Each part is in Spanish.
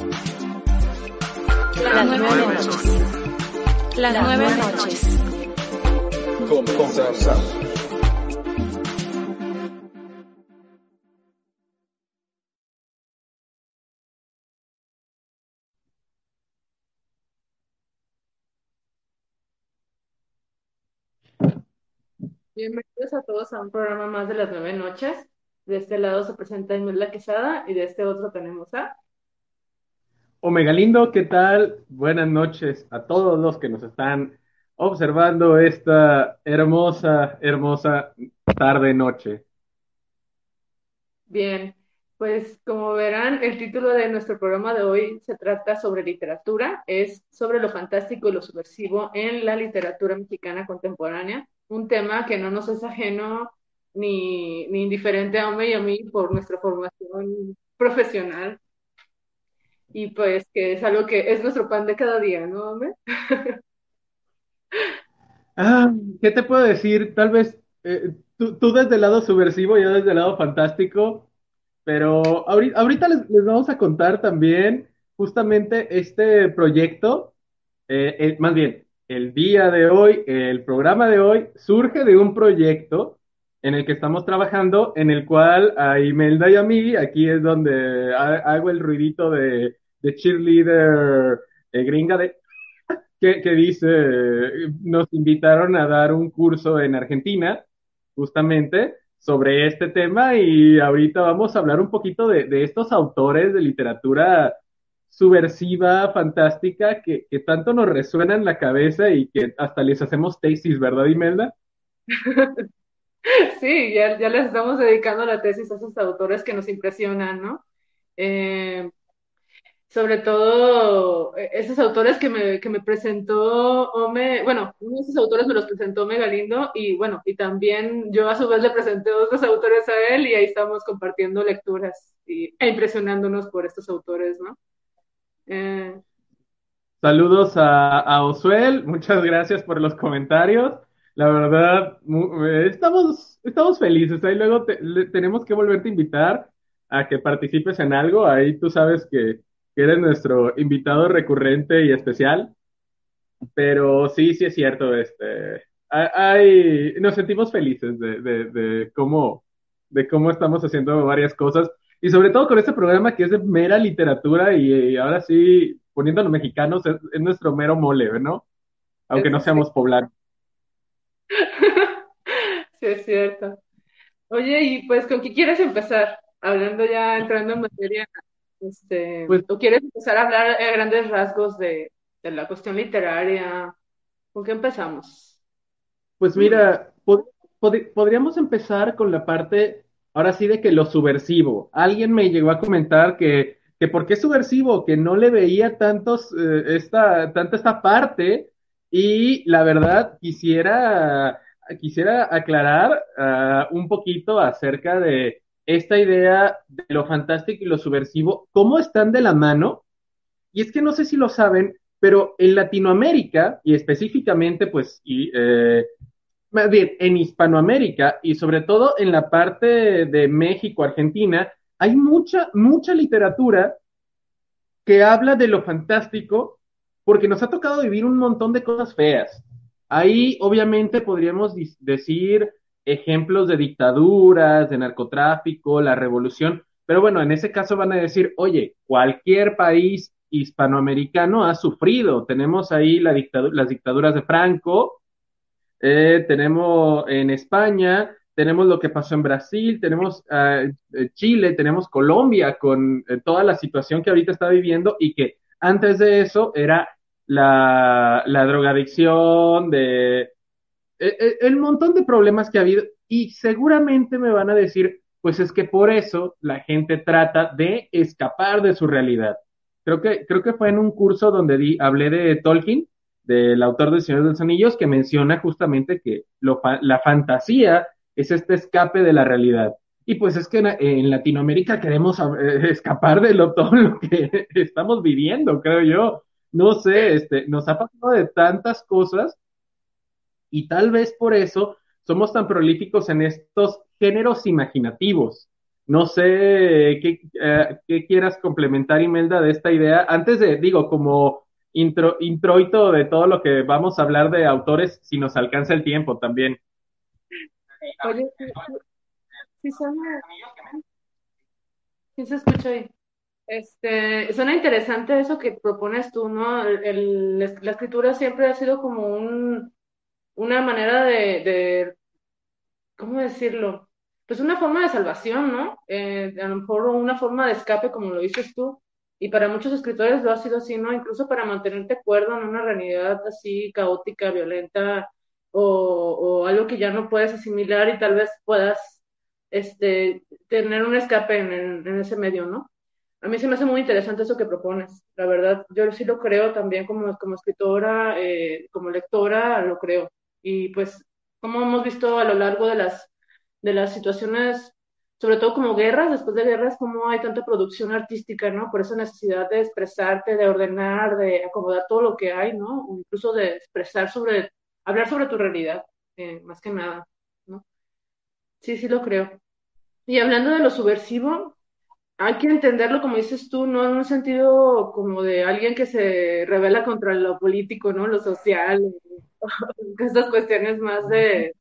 Las nueve noches. Las nueve noches. Bienvenidos a todos a un programa más de las nueve noches. De este lado se presenta Imelda Quesada y de este otro tenemos a Omega Lindo, ¿qué tal? Buenas noches a todos los que nos están observando esta hermosa, hermosa tarde-noche. Bien, pues como verán, el título de nuestro programa de hoy se trata sobre literatura, es sobre lo fantástico y lo subversivo en la literatura mexicana contemporánea, un tema que no nos es ajeno ni, ni indiferente a Ome y a mí por nuestra formación profesional y pues que es algo que es nuestro pan de cada día, ¿no, hombre? ah, ¿qué te puedo decir? Tal vez eh, tú, desde el lado subversivo, yo desde el lado fantástico, pero ahorita, les, vamos a contar también justamente este proyecto, eh, más bien, el día de hoy, el programa de hoy, surge de un proyecto en el que estamos trabajando, en el cual a Imelda y a mí, aquí es donde hago el ruidito de de cheerleader eh, gringa de que, que, dice, nos invitaron a dar un curso en Argentina, justamente, sobre este tema y ahorita vamos a hablar un poquito de, de estos autores de literatura subversiva, fantástica, que, que, tanto nos resuena en la cabeza y que hasta les hacemos tesis, ¿verdad, Imelda? Sí, ya, ya les estamos dedicando la tesis a esos autores que nos impresionan, ¿no? Eh, sobre todo eh, esos autores que me, que me presentó Ome, bueno, uno de esos autores me los presentó Ome Galindo y bueno, y también yo a su vez le presenté otros autores a él y ahí estamos compartiendo lecturas y, e impresionándonos por estos autores, ¿no? Eh... Saludos a, a Osuel, muchas gracias por los comentarios. La verdad, eh, estamos, estamos felices. Ahí luego tenemos que volverte a invitar a que participes en algo. Ahí tú sabes que que eres nuestro invitado recurrente y especial. Pero sí, sí es cierto, este, hay, nos sentimos felices de, de, cómo, de cómo estamos haciendo varias cosas y sobre todo con este programa que es de mera literatura y, ahora sí, poniéndonos mexicanos, es, nuestro mero mole, ¿no? Aunque no seamos poblanos. Sí, es cierto. Oye, y pues, ¿con qué quieres empezar? Hablando ya, entrando en materia este, pues, ¿Tú quieres empezar a hablar a grandes rasgos de, de la cuestión literaria? ¿Con qué empezamos? Pues mira, podríamos empezar con la parte, ahora sí, de que lo subversivo. Alguien me llegó a comentar que, que por qué subversivo, que no le veía tantos, eh, esta, tanta esta parte, y la verdad quisiera, quisiera aclarar uh, un poquito acerca de esta idea de lo fantástico y lo subversivo, cómo están de la mano. Y es que no sé si lo saben, pero en Latinoamérica, y específicamente, pues, eh, más bien en Hispanoamérica y sobre todo en la parte de México, Argentina, hay mucha, mucha literatura que habla de lo fantástico porque nos ha tocado vivir un montón de cosas feas. Ahí obviamente podríamos decir ejemplos de dictaduras, de narcotráfico, la revolución, pero bueno, en ese caso van a decir, oye, cualquier país hispanoamericano ha sufrido. Tenemos ahí la las dictaduras de Franco, eh, tenemos en España, tenemos lo que pasó en Brasil, tenemos uh, Chile, tenemos Colombia con eh, toda la situación que ahorita está viviendo y que antes de eso era la, la drogadicción, de el montón de problemas que ha habido y seguramente me van a decir, pues es que por eso la gente trata de escapar de su realidad. Creo que, creo que fue en un curso donde di, hablé de Tolkien del autor de Señor de los Anillos, que menciona justamente que la fantasía es este escape de la realidad. Y pues es que en, en Latinoamérica queremos eh, escapar de lo, todo lo que estamos viviendo, creo yo. No sé, este, nos ha pasado de tantas cosas y tal vez por eso somos tan prolíficos en estos géneros imaginativos. No sé qué, eh, qué quieras complementar, Imelda, de esta idea. Antes de, digo, como intro, introito de todo lo que vamos a hablar de autores, si nos alcanza el tiempo también. Oye, sí, suena, sí se escucha ahí. Este, suena interesante eso que propones tú, ¿no? El, la escritura siempre ha sido como un, una manera de, ¿cómo decirlo? Pues una forma de salvación, ¿no? Eh, a lo mejor una forma de escape, como lo dices tú y para muchos escritores lo ha sido así, ¿no? Incluso para mantenerte cuerdo en una realidad así caótica, violenta o, algo que ya no puedes asimilar y tal vez puedas este, tener un escape en, ese medio, ¿no? A mí se me hace muy interesante eso que propones, la verdad. Yo sí lo creo también como, como escritora, eh, como lectora, lo creo. Y pues, como hemos visto a lo largo de las, de las situaciones sobre todo como guerras, después de guerras, como hay tanta producción artística, ¿no? Por esa necesidad de expresarte, de ordenar, de acomodar todo lo que hay, ¿no? O incluso de expresar sobre, hablar sobre tu realidad, eh, más que nada, ¿no? Sí, sí lo creo. Y hablando de lo subversivo, hay que entenderlo, como dices tú, no en un sentido como de alguien que se revela contra lo político, ¿no? Lo social, estas cuestiones más de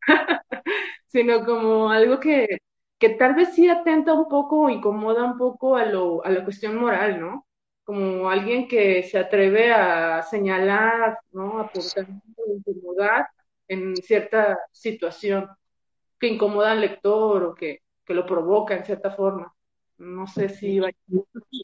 sino como algo que, que tal vez sí atenta un poco o incomoda un poco a, lo, a la cuestión moral, ¿no? Como alguien que se atreve a señalar, ¿no? A incomodar en cierta situación que incomoda al lector o que, que lo provoca en cierta forma. No sé si va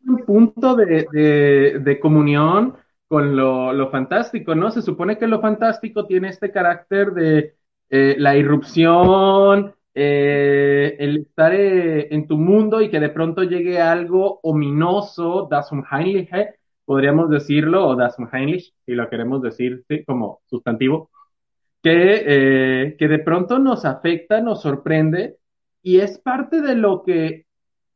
un punto de, de, de comunión con lo, lo, fantástico, ¿no? Se supone que lo fantástico tiene este carácter de eh, la irrupción, eh, el estar eh, en tu mundo y que de pronto llegue algo ominoso, das Unheimliche, podríamos decirlo, o das Unheimlich, si lo queremos decir como sustantivo, que, que de pronto nos afecta, nos sorprende, y es parte de lo que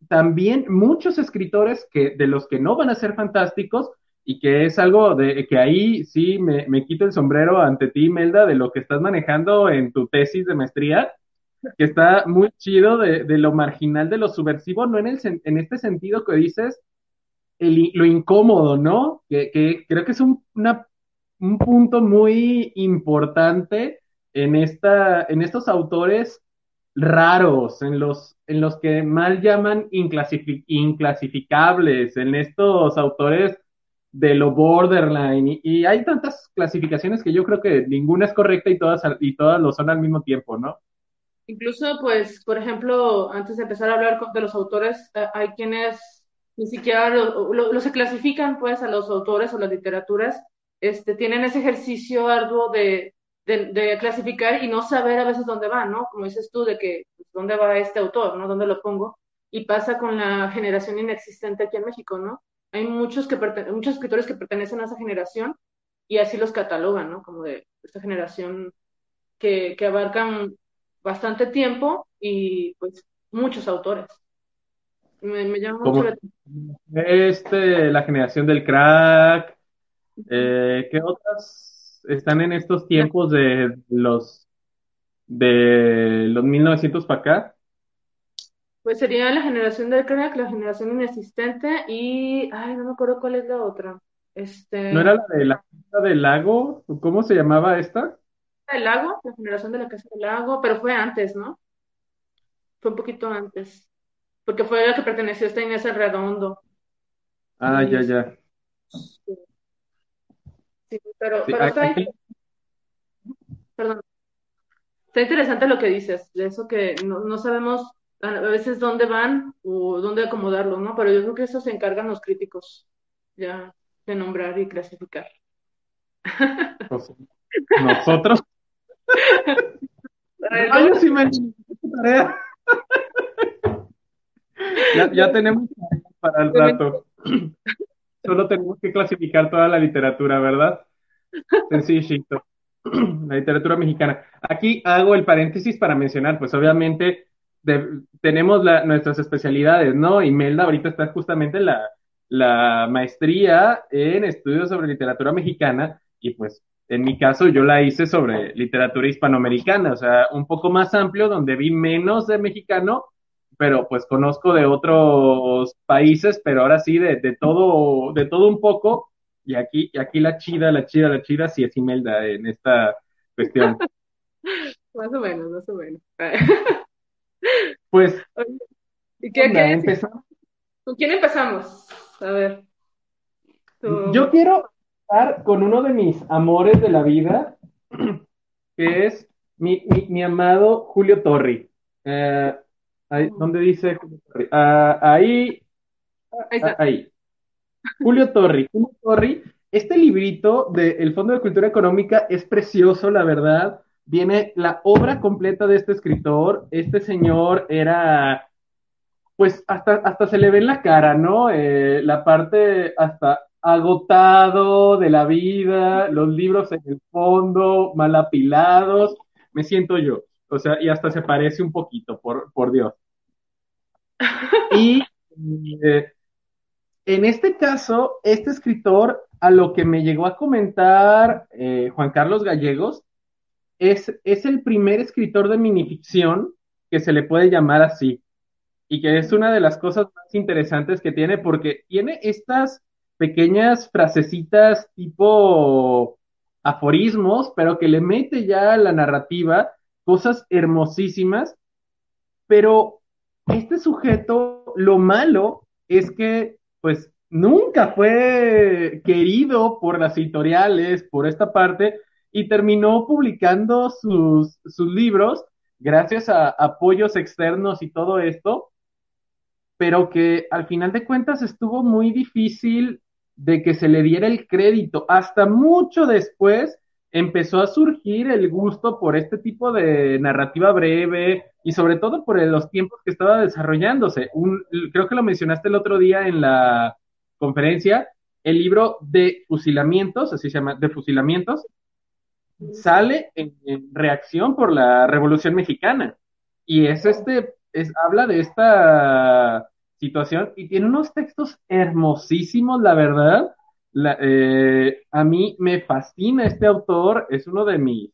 también muchos escritores que, de los que no van a ser fantásticos, y que es algo de que ahí sí me, me, quito el sombrero ante ti, Melda, de lo que estás manejando en tu tesis de maestría, que está muy chido de, de lo marginal, de lo subversivo, no en, el, en este sentido que dices, el, lo incómodo, ¿no? Que, que creo que es un, un punto muy importante en, esta, en estos autores raros, en los, en los que mal llaman inclasific inclasificables, en estos autores de lo borderline y, hay tantas clasificaciones que yo creo que ninguna es correcta y todas y todas lo son al mismo tiempo, ¿no? Incluso, pues, por ejemplo, antes de empezar a hablar de los autores, eh, hay quienes ni siquiera lo, se clasifican, pues, a los autores o las literaturas, este, tienen ese ejercicio arduo de, de, clasificar y no saber a veces dónde va, ¿no? Como dices tú, de que pues, dónde va este autor, ¿no? ¿Dónde lo pongo? Y pasa con la generación inexistente aquí en México, ¿no? Hay muchos, que muchos escritores que pertenecen a esa generación y así los catalogan, ¿no? Como de esta generación que, que abarcan bastante tiempo y pues muchos autores. Me, llama mucho la atención. Este, la generación del crack. Eh, ¿Qué otras están en estos tiempos de los de los 1900 para acá? Pues sería la generación del crack, la generación inexistente y, ay, no me acuerdo cuál es la otra. Este... ¿No era la de la casa del lago? ¿Cómo se llamaba esta? El lago, la generación de la casa del lago, pero fue antes, ¿no? Fue un poquito antes porque fue la que perteneció a esta Inés Redondo. Ah, ya, ya. Sí, pero, pero está, perdón. está interesante lo que dices, de eso que no, no sabemos a veces dónde van o dónde acomodarlo, ¿no? Pero yo creo que eso se encargan los críticos, ya, de nombrar y clasificar. Pues, nosotros. Ay, yo sí me tarea. Ya, tenemos para el rato. Solo tenemos que clasificar toda la literatura, ¿verdad? Sencillito. La literatura mexicana. Aquí hago el paréntesis para mencionar, pues obviamente tenemos nuestras especialidades, ¿no? Imelda ahorita está justamente la, la maestría en estudios sobre literatura mexicana y pues en mi caso yo la hice sobre literatura hispanoamericana, o sea, un poco más amplio, donde vi menos de mexicano pero pues conozco de otros países, pero ahora sí de, de todo, de todo un poco, y aquí, y aquí la chida, la chida, la chida sí es Imelda en esta cuestión. más o menos, más o menos. pues, ¿Y qué, empezamos? ¿Con quién empezamos? A ver. Yo quiero empezar con uno de mis amores de la vida, que es mi, mi, mi amado Julio Torri. Eh, Ahí, ¿Dónde dice ah, ahí, ah, ahí, Julio Torri. Julio Torri, este librito del Fondo de Cultura Económica es precioso, la verdad. Viene la obra completa de este escritor. Este señor era, pues hasta, hasta se le ve en la cara, ¿no? Eh, la parte hasta agotado de la vida, los libros en el fondo, mal apilados. Me siento yo. O sea, y hasta se parece un poquito, por, por Dios. Y eh, en este caso, este escritor, a lo que me llegó a comentar eh, Juan Carlos Gallegos, es, es el primer escritor de minificción que se le puede llamar así. Y que es una de las cosas más interesantes que tiene, porque tiene estas pequeñas frasecitas tipo aforismos, pero que le mete ya a la narrativa cosas hermosísimas, pero este sujeto, lo malo es que, pues, nunca fue querido por las editoriales, por esta parte, y terminó publicando sus, sus libros gracias a apoyos externos y todo esto, pero que al final de cuentas estuvo muy difícil de que se le diera el crédito. Hasta mucho después empezó a surgir el gusto por este tipo de narrativa breve y sobre todo por los tiempos que estaba desarrollándose. Creo que lo mencionaste el otro día en la conferencia, el libro de fusilamientos, así se llama, de fusilamientos, sale en, reacción por la Revolución Mexicana. Y es este, es, habla de esta situación y tiene unos textos hermosísimos, la verdad, eh, a mí me fascina este autor, es uno de mis,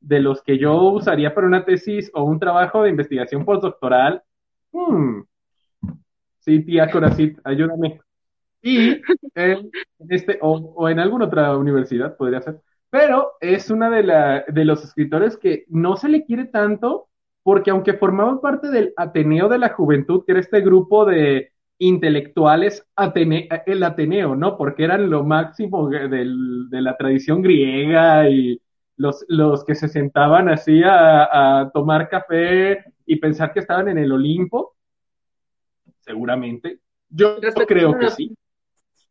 de los que yo usaría para una tesis o un trabajo de investigación postdoctoral. Hmm. Sí, tía Corazit, ayúdame. Y en este, o, en alguna otra universidad podría ser. Pero es una de, la, de los escritores que no se le quiere tanto, porque aunque formaba parte del Ateneo de la Juventud, que era este grupo de intelectuales el Ateneo, ¿no? Porque eran lo máximo de la tradición griega y los, los que se sentaban así a, tomar café y pensar que estaban en el Olimpo, seguramente. Yo creo que sí.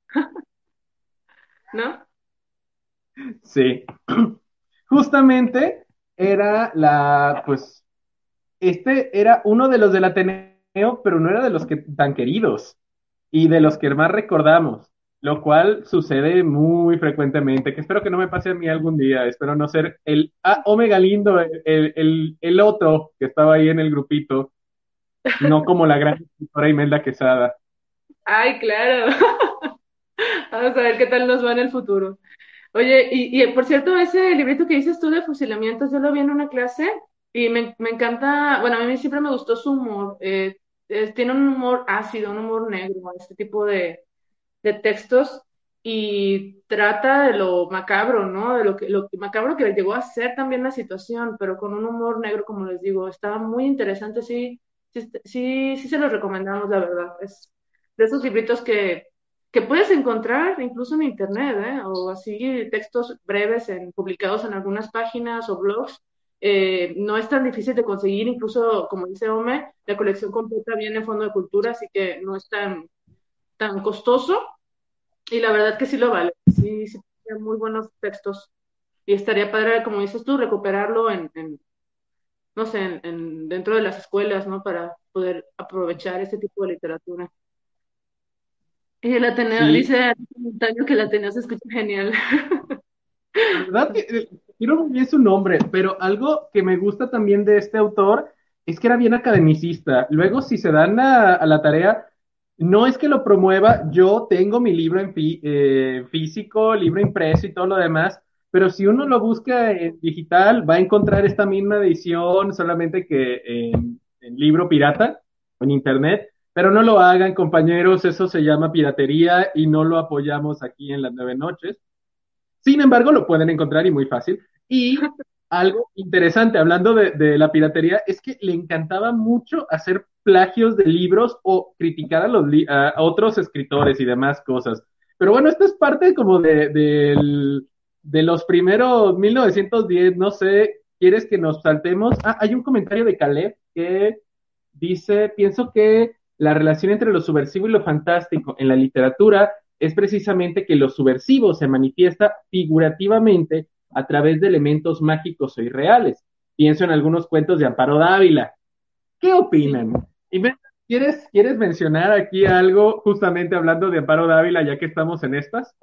¿No? Sí. justamente era la, pues, este era uno de los del Ateneo, pero no era de los que tan queridos y de los que más recordamos, lo cual sucede muy frecuentemente, que espero que no me pase a mí algún día, espero no ser el ah, Omega Lindo, el, el, el otro que estaba ahí en el grupito, no como la gran escritora Imelda Quesada. Ay, claro. Vamos a ver qué tal nos va en el futuro. Oye, y, y por cierto, ese librito que dices tú de fusilamientos, yo lo vi en una clase y me, me encanta, bueno, a mí siempre me gustó su humor. Eh, tiene un humor ácido, un humor negro, este tipo de, de textos y trata de lo macabro, ¿no? De lo que, lo macabro que le llegó a ser también la situación, pero con un humor negro, como les digo, estaba muy interesante, sí, sí, sí, sí se los recomendamos, la verdad. Es de esos libritos que, que puedes encontrar incluso en internet, ¿eh? O así textos breves en, publicados en algunas páginas o blogs eh, no es tan difícil de conseguir, incluso como dice Ome, la colección completa viene en Fondo de Cultura, así que no es tan, tan costoso y la verdad que sí lo vale, sí, sí, muy buenos textos y estaría padre, como dices tú, recuperarlo en, no sé, en, dentro de las escuelas, ¿no? Para poder aprovechar ese tipo de literatura. Y el Ateneo dice que el Ateneo se escucha genial. La verdad que eh, quiero muy bien su nombre, pero algo que me gusta también de este autor es que era bien academicista. Luego, si se dan a, la tarea, no es que lo promueva, yo tengo mi libro en eh, físico, libro impreso y todo lo demás, pero si uno lo busca en digital, va a encontrar esta misma edición, solamente que en, en libro pirata, en internet, pero no lo hagan, compañeros, eso se llama piratería y no lo apoyamos aquí en las nueve noches. Sin embargo, lo pueden encontrar y muy fácil. Y algo interesante, hablando de, la piratería, es que le encantaba mucho hacer plagios de libros o criticar a, los a otros escritores y demás cosas. Pero bueno, esto es parte como de, de los primeros 1910, no sé, ¿quieres que nos saltemos? Ah, hay un comentario de Caleb que dice, pienso que la relación entre lo subversivo y lo fantástico en la literatura es precisamente que lo subversivo se manifiesta figurativamente a través de elementos mágicos o irreales. Pienso en algunos cuentos de Amparo Dávila. ¿Qué opinan? ¿Quieres, ¿Quieres mencionar aquí algo justamente hablando de Amparo Dávila ya que estamos en estas?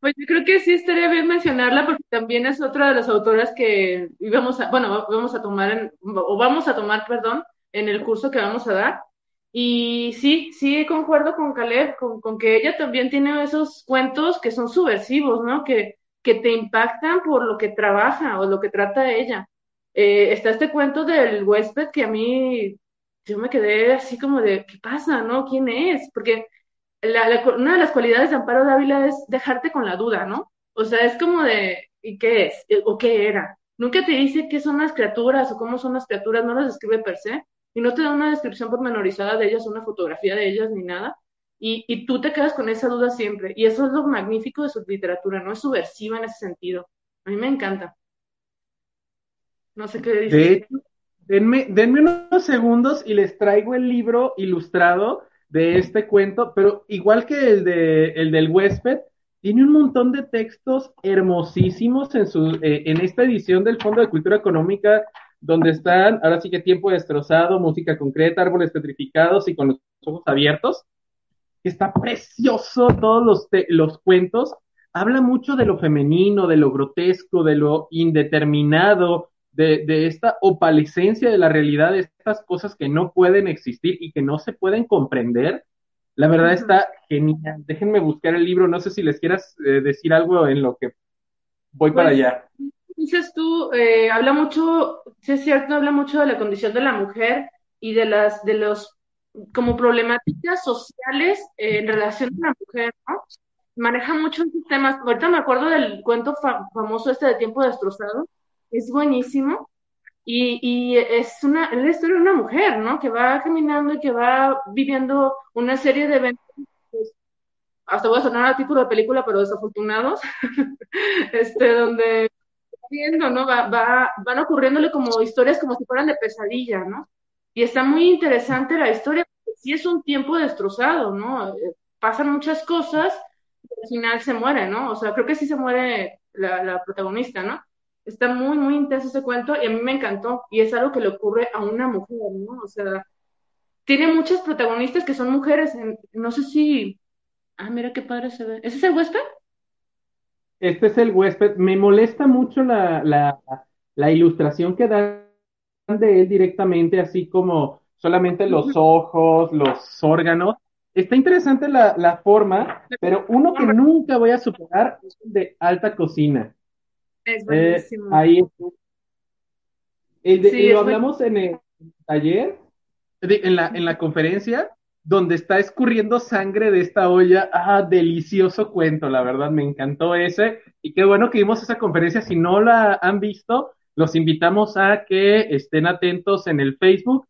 Pues yo creo que sí estaría bien mencionarla porque también es otra de las autoras que íbamos a, bueno, vamos a tomar, o vamos a tomar, perdón, en el curso que vamos a dar. Y sí, sí concuerdo con Caleb, con, con, que ella también tiene esos cuentos que son subversivos, ¿no? Que, que te impactan por lo que trabaja o lo que trata ella. Eh, está este cuento del huésped que a mí, yo me quedé así como de, ¿qué pasa, no? ¿Quién es? Porque una de las cualidades de Amparo Dávila es dejarte con la duda, ¿no? O sea, es como de, ¿y qué es? ¿O qué era? Nunca te dice qué son las criaturas o cómo son las criaturas, no las describe per se, y no te da una descripción pormenorizada de ellas, una fotografía de ellas ni nada, y, y, tú te quedas con esa duda siempre, y eso es lo magnífico de su literatura, no es subversiva en ese sentido. A mí me encanta. No sé qué dice. De hecho, denme, denme unos segundos y les traigo el libro ilustrado de este cuento, pero igual que el, de, el del huésped, tiene un montón de textos hermosísimos en, su, eh, en esta edición del Fondo de Cultura Económica donde están, ahora sí que tiempo destrozado, música concreta, árboles petrificados y con los ojos abiertos. Está precioso todos los, los cuentos. Habla mucho de lo femenino, de lo grotesco, de lo indeterminado, de, de esta opalescencia de la realidad, de estas cosas que no pueden existir y que no se pueden comprender. La verdad está genial. Déjenme buscar el libro. No sé si les quieras eh, decir algo en lo que voy para pues, allá dices tú, eh, habla mucho, sí es cierto, habla mucho de la condición de la mujer y de las, de los, como problemáticas sociales eh, en relación a la mujer, ¿no? Maneja muchos temas. Ahorita me acuerdo del cuento famoso este de Tiempo Destrozado, es buenísimo. Y, y es una, es la historia de una mujer, ¿no? Que va caminando y que va viviendo una serie de eventos pues, hasta voy a sonar a título de película, pero desafortunados, este, donde viendo, ¿no? Va, va, van ocurriéndole como historias como si fueran de pesadilla, ¿no? Y está muy interesante la historia, porque sí es un tiempo destrozado, ¿no? Eh, pasan muchas cosas y al final se muere, ¿no? O sea, creo que sí se muere la, la protagonista, ¿no? Está muy, muy intenso ese cuento y a mí me encantó. Y es algo que le ocurre a una mujer, ¿no? O sea, tiene muchas protagonistas que son mujeres. no sé si. Ah, mira qué padre se ve. ¿Ese es el huésped? Este es el huésped. Me molesta mucho la, la, la ilustración que dan de él directamente, así como solamente los ojos, los órganos. Está interesante la, la forma, pero uno que nunca voy a superar es el de alta cocina. Es eh, buenísimo. ahí el lo hablamos en el taller, en la, en la conferencia, donde está escurriendo sangre de esta olla. Ah, delicioso cuento, la verdad, me encantó ese. Y qué bueno que vimos esa conferencia. Si no la han visto, los invitamos a que estén atentos en el Facebook.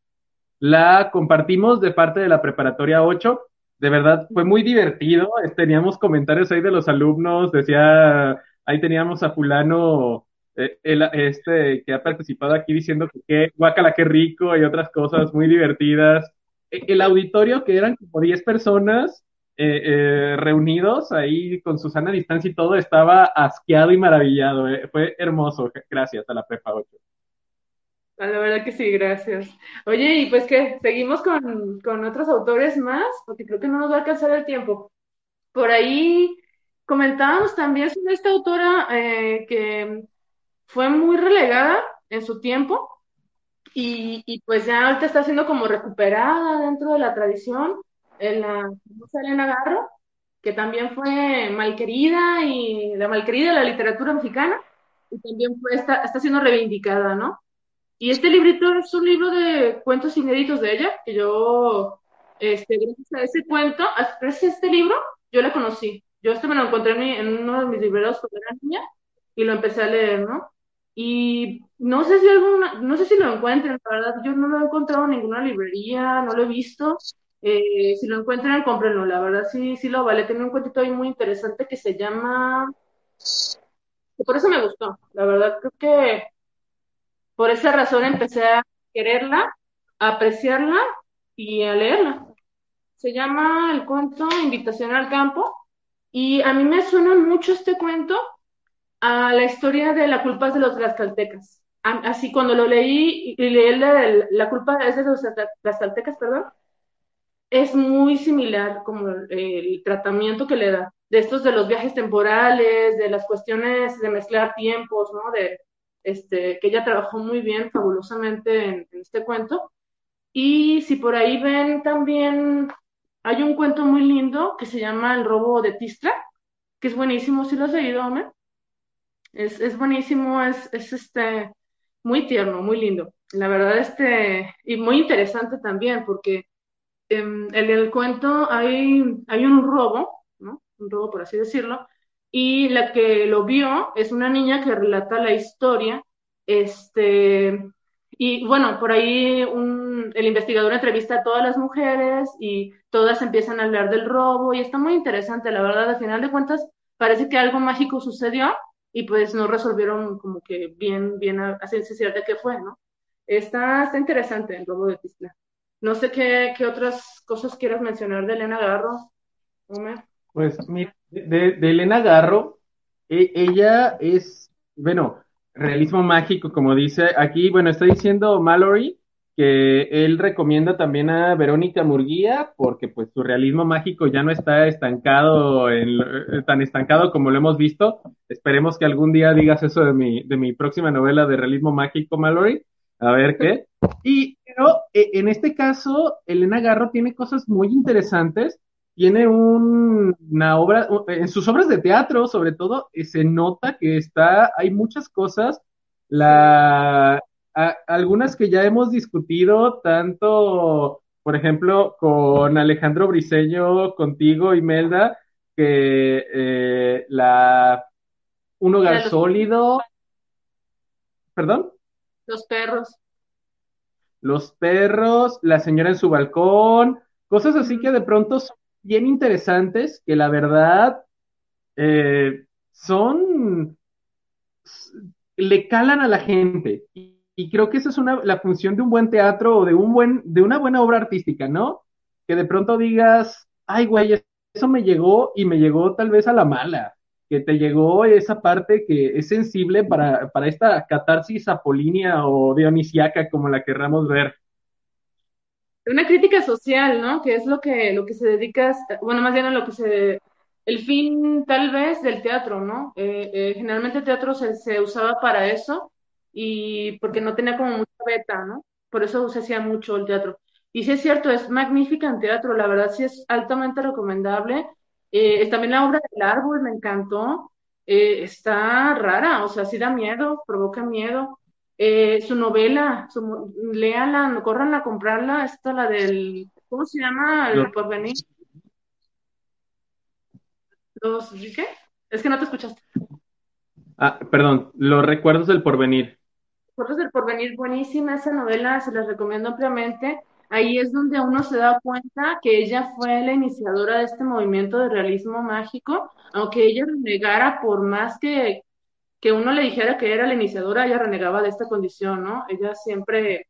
La compartimos de parte de la preparatoria 8. De verdad, fue muy divertido. Teníamos comentarios ahí de los alumnos. Decía, ahí teníamos a fulano, eh, este, que ha participado aquí diciendo que qué, guacala, qué rico y otras cosas muy divertidas. E, el auditorio, que eran como 10 personas, eh, eh, reunidos ahí con Susana a distancia y todo, estaba asqueado y maravillado. Eh. Fue hermoso. Gracias a la Prepa 8. Ah, la verdad que sí, gracias. Oye, y pues que seguimos con, con otros autores más, porque creo que no nos va a alcanzar el tiempo. Por ahí comentábamos también sobre esta autora que fue muy relegada en su tiempo y, y, pues ya ahorita está siendo como recuperada dentro de la tradición en la famosa Elena Garro, que también fue malquerida y la malquerida de la literatura mexicana, y también fue, está, está siendo reivindicada, ¿no? Y este librito es un libro de cuentos inéditos de ella, que yo, este, gracias a ese cuento, gracias a este libro, yo la conocí. Yo este me lo encontré en, uno de mis libreros cuando era niña y lo empecé a leer, ¿no? Y no sé si alguna, no sé si lo encuentren, la verdad, yo no lo he encontrado en ninguna librería, no lo he visto, eh, si lo encuentran, cómprenlo, la verdad sí, sí lo vale. Tiene un cuentito ahí muy interesante que se llama... por eso me gustó, la verdad creo que por esa razón empecé a quererla, a apreciarla y a leerla. Se llama el cuento Invitación al Campo y a mí me suena mucho este cuento a la historia de la culpa de los tlaxcaltecas. Así cuando lo leí y leí de la culpa es de los tlaxcaltecas, perdón, es muy similar como el tratamiento que le da de estos de los viajes temporales, de las cuestiones de mezclar tiempos, ¿no? De este que ella trabajó muy bien, fabulosamente en, este cuento. Y si por ahí ven también hay un cuento muy lindo que se llama El robo de Tistra, que es buenísimo, si lo has leído, Homer. Es, es buenísimo, es, es este muy tierno, muy lindo. La verdad, este, y muy interesante también, porque en, el cuento hay, hay un robo, ¿no? Un robo, por así decirlo, y la que lo vio es una niña que relata la historia, este, y bueno, por ahí un, el investigador entrevista a todas las mujeres y todas empiezan a hablar del robo y está muy interesante, la verdad, al final de cuentas parece que algo mágico sucedió y pues no resolvieron como que bien, bien a, ciencia cierta qué fue, ¿no? Está, está interesante el robo de Tisla. No sé qué, otras cosas quieras mencionar de Elena Garro, Pues de, Elena Garro, e, ella es, bueno, realismo mágico, como dice aquí, bueno, está diciendo Mallory que él recomienda también a Verónica Murguía porque pues su realismo mágico ya no está estancado en, tan estancado como lo hemos visto. Esperemos que algún día digas eso de mi, de mi próxima novela de realismo mágico, Mallory. A ver qué. Y pero e, en este caso, Elena Garro tiene cosas muy interesantes. Tiene una obra, en sus obras de teatro, sobre todo, eh, se nota que está, hay muchas cosas, la, algunas que ya hemos discutido, tanto, por ejemplo, con Alejandro Briseño, contigo, Imelda, que eh, la, un hogar sólido, ¿perdón? Los perros los perros, la señora en su balcón, cosas así que de pronto son bien interesantes, que la verdad eh, son, le calan a la gente. Y, creo que esa es una, la función de un buen teatro o de, un buen, de una buena obra artística, ¿no? Que de pronto digas, ay, güey, eso me llegó y me llegó tal vez a la mala. que te llegó esa parte que es sensible para, para esta catarsis apolínea o dionisiaca, como la querramos ver. Una crítica social, ¿no? Que es lo que, lo que se dedica, bueno, más bien a lo que se, el fin tal vez del teatro, ¿no? Eh, eh, generalmente el teatro se, se usaba para eso y porque no tenía como mucha beta, ¿no? Por eso se hacía mucho el teatro. Y sí es cierto, es magnífica en teatro, la verdad sí es altamente recomendable. Eh, también la obra del árbol me encantó. Eh, está rara, o sea, sí da miedo, provoca miedo. Eh, su novela, su, léala, corran a comprarla, esta la del, ¿cómo se llama? El porvenir. Los, ¿qué? Es que no te escuchaste. Ah, perdón, los recuerdos del porvenir. Recuerdos del porvenir, buenísima esa novela, se las recomiendo ampliamente ahí es donde uno se da cuenta que ella fue la iniciadora de este movimiento de realismo mágico, aunque ella renegara por más que, que uno le dijera que era la iniciadora, ella renegaba de esta condición, ¿no? Ella siempre,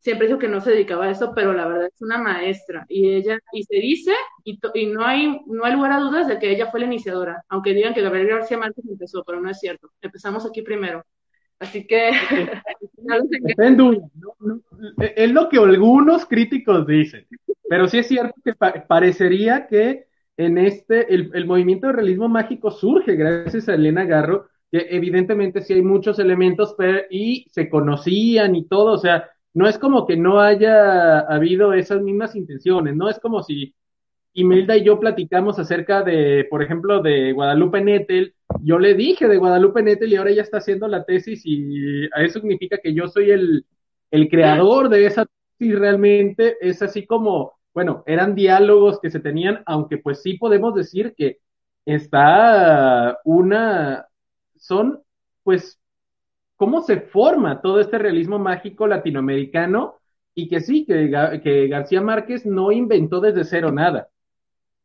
siempre dijo que no se dedicaba a eso, pero la verdad es una maestra, y ella, y se dice, y, y no hay, no hay lugar a dudas de que ella fue la iniciadora, aunque digan que Gabriel García Márquez empezó, pero no es cierto, empezamos aquí primero. Así que en duda, es lo que algunos críticos dicen, pero sí es cierto que parecería que en este, el, el, movimiento de realismo mágico surge gracias a Elena Garro, que evidentemente sí hay muchos elementos pero, y se conocían y todo, o sea, no es como que no haya habido esas mismas intenciones, no es como si Imelda y yo platicamos acerca de, por ejemplo, de Guadalupe Nettel. Yo le dije de Guadalupe Nettel y ahora ella está haciendo la tesis y eso significa que yo soy el, el creador de esa tesis realmente. Es así como, bueno, eran diálogos que se tenían, aunque pues sí podemos decir que está una, son pues, cómo se forma todo este realismo mágico latinoamericano y que sí, que, que García Márquez no inventó desde cero nada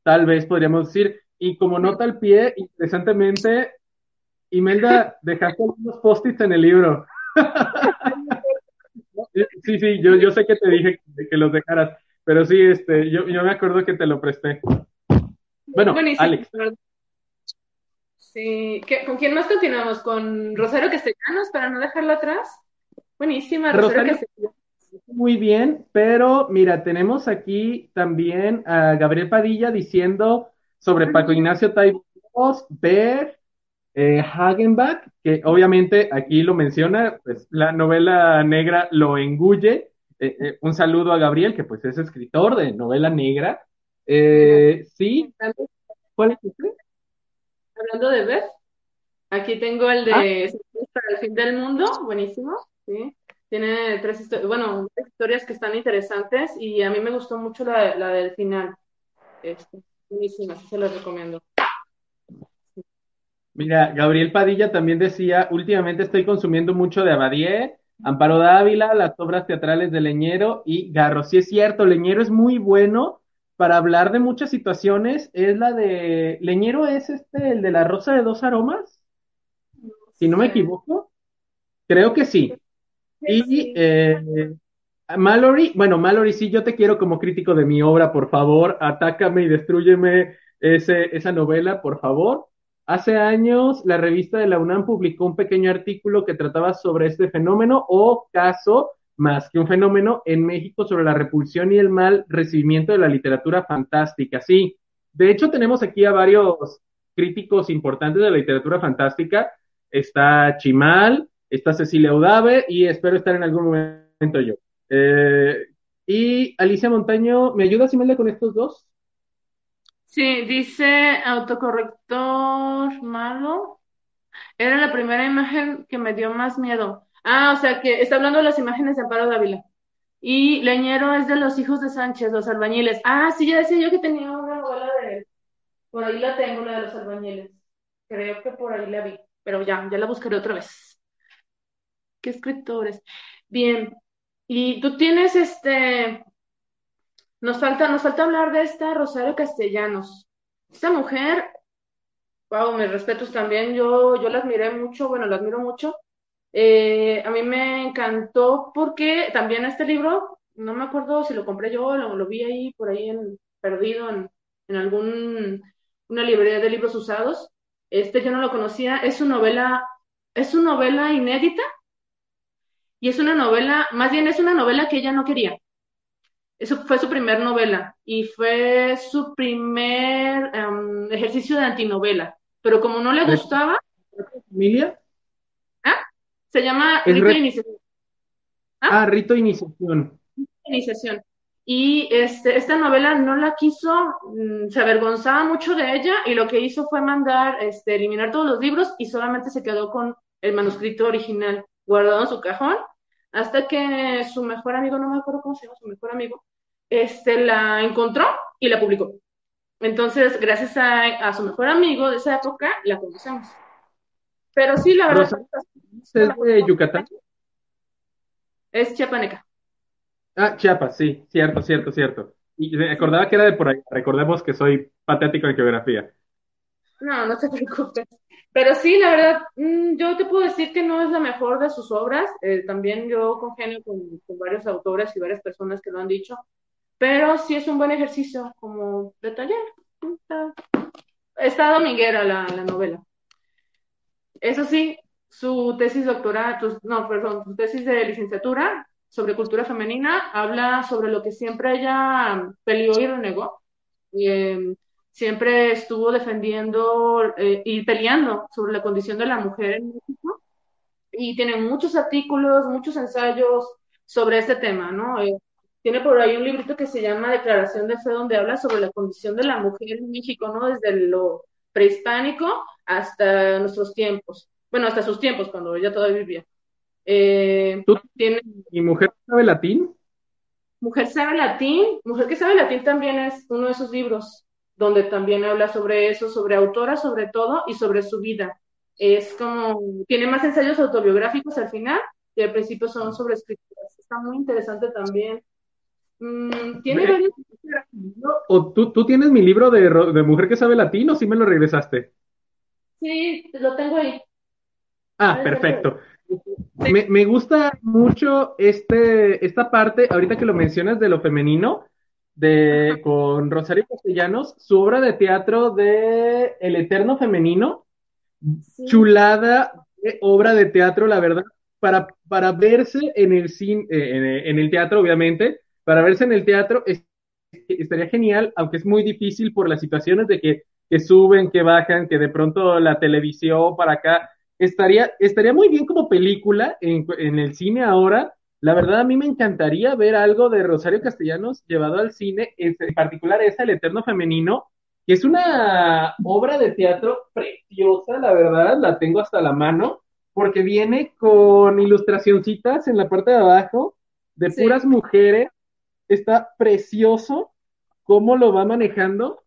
tal vez podríamos decir. Y como nota al pie, interesantemente, Imelda, dejaste unos post-its en el libro. sí, sí, yo, yo sé que te dije que, los dejaras, pero sí, este, yo, yo me acuerdo que te lo presté. Bueno, Alex. Sí, ¿con quién más continuamos? ¿Con Rosario Castellanos para no dejarlo atrás? Buenísima, Rosario Castellanos muy bien, pero mira, tenemos aquí también a Gabriel Padilla diciendo sobre Paco Ignacio Taibos, Bear, eh, Hagenbach, que obviamente aquí lo menciona, pues la novela negra lo engulle. Eh, eh, un saludo a Gabriel, que pues es escritor de novela negra. sí. ¿Cuál es este? Hablando de Beth, aquí tengo el de ah. el fin del mundo, buenísimo, sí. Tiene tres historias, bueno, historias que están interesantes y a mí me gustó mucho la, la del final. Es buenísima, se las recomiendo. Mira, Gabriel Padilla también decía, últimamente estoy consumiendo mucho de Abadie, Amparo Dávila, las obras teatrales de Leñero y Garro. Sí es cierto, Leñero es muy bueno para hablar de muchas situaciones. Es la de, Leñero es este, el de la rosa de dos aromas, si no me equivoco. Creo que sí. Y eh, Mallory, bueno, Mallory, sí, yo te quiero como crítico de mi obra, por favor, atácame y destruyeme ese, esa novela, por favor. Hace años, la revista de la UNAM publicó un pequeño artículo que trataba sobre este fenómeno o caso, más que un fenómeno, en México sobre la repulsión y el mal recibimiento de la literatura fantástica. Sí, de hecho tenemos aquí a varios críticos importantes de la literatura fantástica. Está Chimal, está Cecilia Udave y espero estar en algún momento yo. Eh, y Alicia Montaño, ¿me ayudas, Imelda, con estos dos? Sí, dice autocorrector malo. Era la primera imagen que me dio más miedo. Ah, o sea que está hablando de las imágenes de Amparo Dávila. Y Leñero es de los hijos de Sánchez, los albañiles. Ah, sí, ya decía yo que tenía una novela de él. Por ahí la tengo, la de los albañiles. Creo que por ahí la vi, pero ya, ya la buscaré otra vez qué escritores. Bien, y tú tienes este, nos falta, nos falta hablar de esta Rosario Castellanos. Esta mujer, wow, mis respetos también, yo, yo la admiré mucho, bueno, la admiro mucho. Eh, a mí me encantó porque también este libro, no me acuerdo si lo compré yo o lo, vi ahí por ahí en, perdido en, en algún una librería de libros usados. Este yo no lo conocía, es su novela, es su novela inédita y es una novela, más bien es una novela que ella no quería. Eso fue su primer novela y fue su primer em, ejercicio de antinovela. Pero como no le gustaba. ¿Familia? ¿Ah? Se llama Rito de Iniciación. ¿Ah? ¿Ah? Rito Iniciación. Iniciación. Y este, esta novela no la quiso, mm, se avergonzaba mucho de ella y lo que hizo fue mandar, este, eliminar todos los libros y solamente se quedó con el manuscrito original guardado en su cajón hasta que su mejor amigo, no me acuerdo cómo se llama, su mejor amigo, este, la encontró y la publicó. Entonces, gracias a, su mejor amigo de esa época, la conocemos. Pero sí, la verdad. ¿Es de Yucatán? Es chiapaneca. Ah, Chiapas, sí, cierto, cierto, cierto. Y me acordaba que era de por ahí. Recordemos que soy patético en geografía. No, no te preocupes. Pero sí, la verdad, mm, yo te puedo decir que no es la mejor de sus obras. Eh, también yo congenio con, varios autores y varias personas que lo han dicho. Pero sí es un buen ejercicio como de taller. Está, dominguera la, la novela. Eso sí, su tesis doctoral, no, perdón, su tesis de licenciatura sobre cultura femenina habla sobre lo que siempre ella peleó y renegó. Em, siempre estuvo defendiendo eh, y peleando sobre la condición de la mujer en México y tiene muchos artículos, muchos ensayos sobre este tema, ¿no? Eh, tiene por ahí un librito que se llama Declaración de Fe, donde habla sobre la condición de la mujer en México, ¿no? Desde lo prehispánico hasta nuestros tiempos. Bueno, hasta sus tiempos, cuando ella todavía vivía. Eh, ¿Tú tiene... ¿Y Mujer sabe latín? Mujer sabe latín. Mujer que sabe latín también es uno de sus libros donde también habla sobre eso, sobre autora sobre todo y sobre su vida. Es como, tiene más ensayos autobiográficos al final y al principio son sobre escrituras. Está muy interesante también. Mm, tiene varios... ¿O tú, tú tienes mi libro de, de Mujer que sabe latín o sí me lo regresaste? Sí, lo tengo ahí. Ah, perfecto. Me, me, gusta mucho este, esta parte, ahorita que lo mencionas de lo femenino, de, con Rosario Castellanos, su obra de teatro de El Eterno Femenino, chulada obra de teatro, la verdad, para, para verse en el cine, eh, en, el teatro, obviamente, para verse en el teatro estaría genial, aunque es muy difícil por las situaciones de que, que suben, que bajan, que de pronto la televisión para acá, estaría, estaría muy bien como película en, en el cine ahora, la verdad, a mí me encantaría ver algo de Rosario Castellanos llevado al cine, en particular esa, El Eterno Femenino, que es una obra de teatro preciosa, la verdad, la tengo hasta la mano, porque viene con ilustracioncitas en la parte de abajo de puras mujeres. Está precioso cómo lo va manejando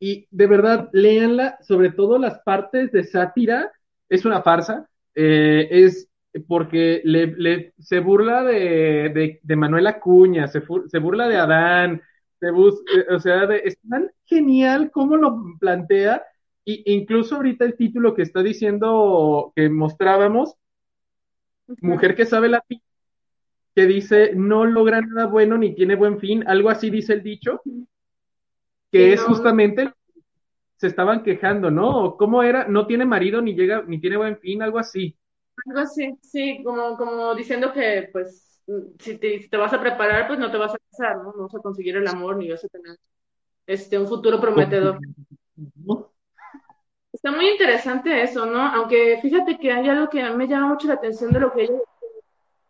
y de verdad, léanla, sobre todo las partes de sátira, es una farsa, eh, es porque le, se burla de, de, Manuel Acuña, se, se, burla de Adán, se eh, o sea, es tan genial cómo lo plantea, y incluso ahorita el título que está diciendo, que mostrábamos, Mujer que sabe latín, que dice, no logra nada bueno ni tiene buen fin, algo así dice el dicho, que es justamente, se estaban quejando, ¿no? ¿Cómo era? No tiene marido ni llega, ni tiene buen fin, algo así. Algo así, sí, como, como diciendo que, pues, si te, te, vas a preparar, pues no te vas a casar, ¿no? No vas a conseguir el amor ni vas a tener este, un futuro prometedor. Está muy interesante eso, ¿no? Aunque fíjate que hay algo que a mí me llama mucho la atención de lo que ella...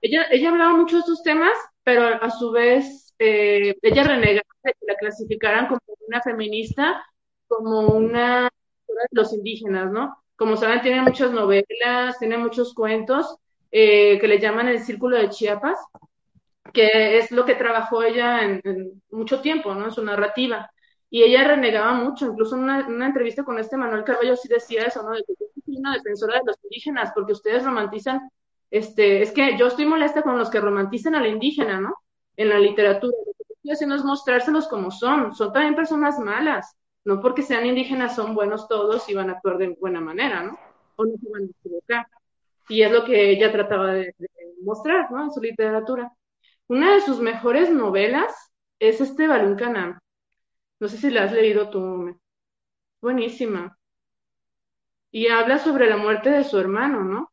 Ella, ella hablaba mucho de estos temas, pero a su vez eh, ella renegaba que la clasificaran como una feminista, como una de los indígenas, ¿no? Como saben, tiene muchas novelas, tiene muchos cuentos eh, que le llaman el Círculo de Chiapas, que es lo que trabajó ella en, mucho tiempo, ¿no? En su narrativa. Y ella renegaba mucho, incluso en una, entrevista con este Manuel Carballo sí decía eso, ¿no? De que yo soy una defensora de los indígenas, porque ustedes romantizan, este, es que yo estoy molesta con los que romantizan a la indígena, ¿no? En la literatura. Lo que estoy haciendo es mostrárselos como son. Son también personas malas no porque sean indígenas son buenos todos y van a actuar de buena manera, ¿no? O no se van a equivocar. Y es lo que ella trataba de, mostrar, ¿no? En su literatura. Una de sus mejores novelas es este Balún Canam. No sé si la has leído tú. Buenísima. y habla sobre la muerte de su hermano, ¿no?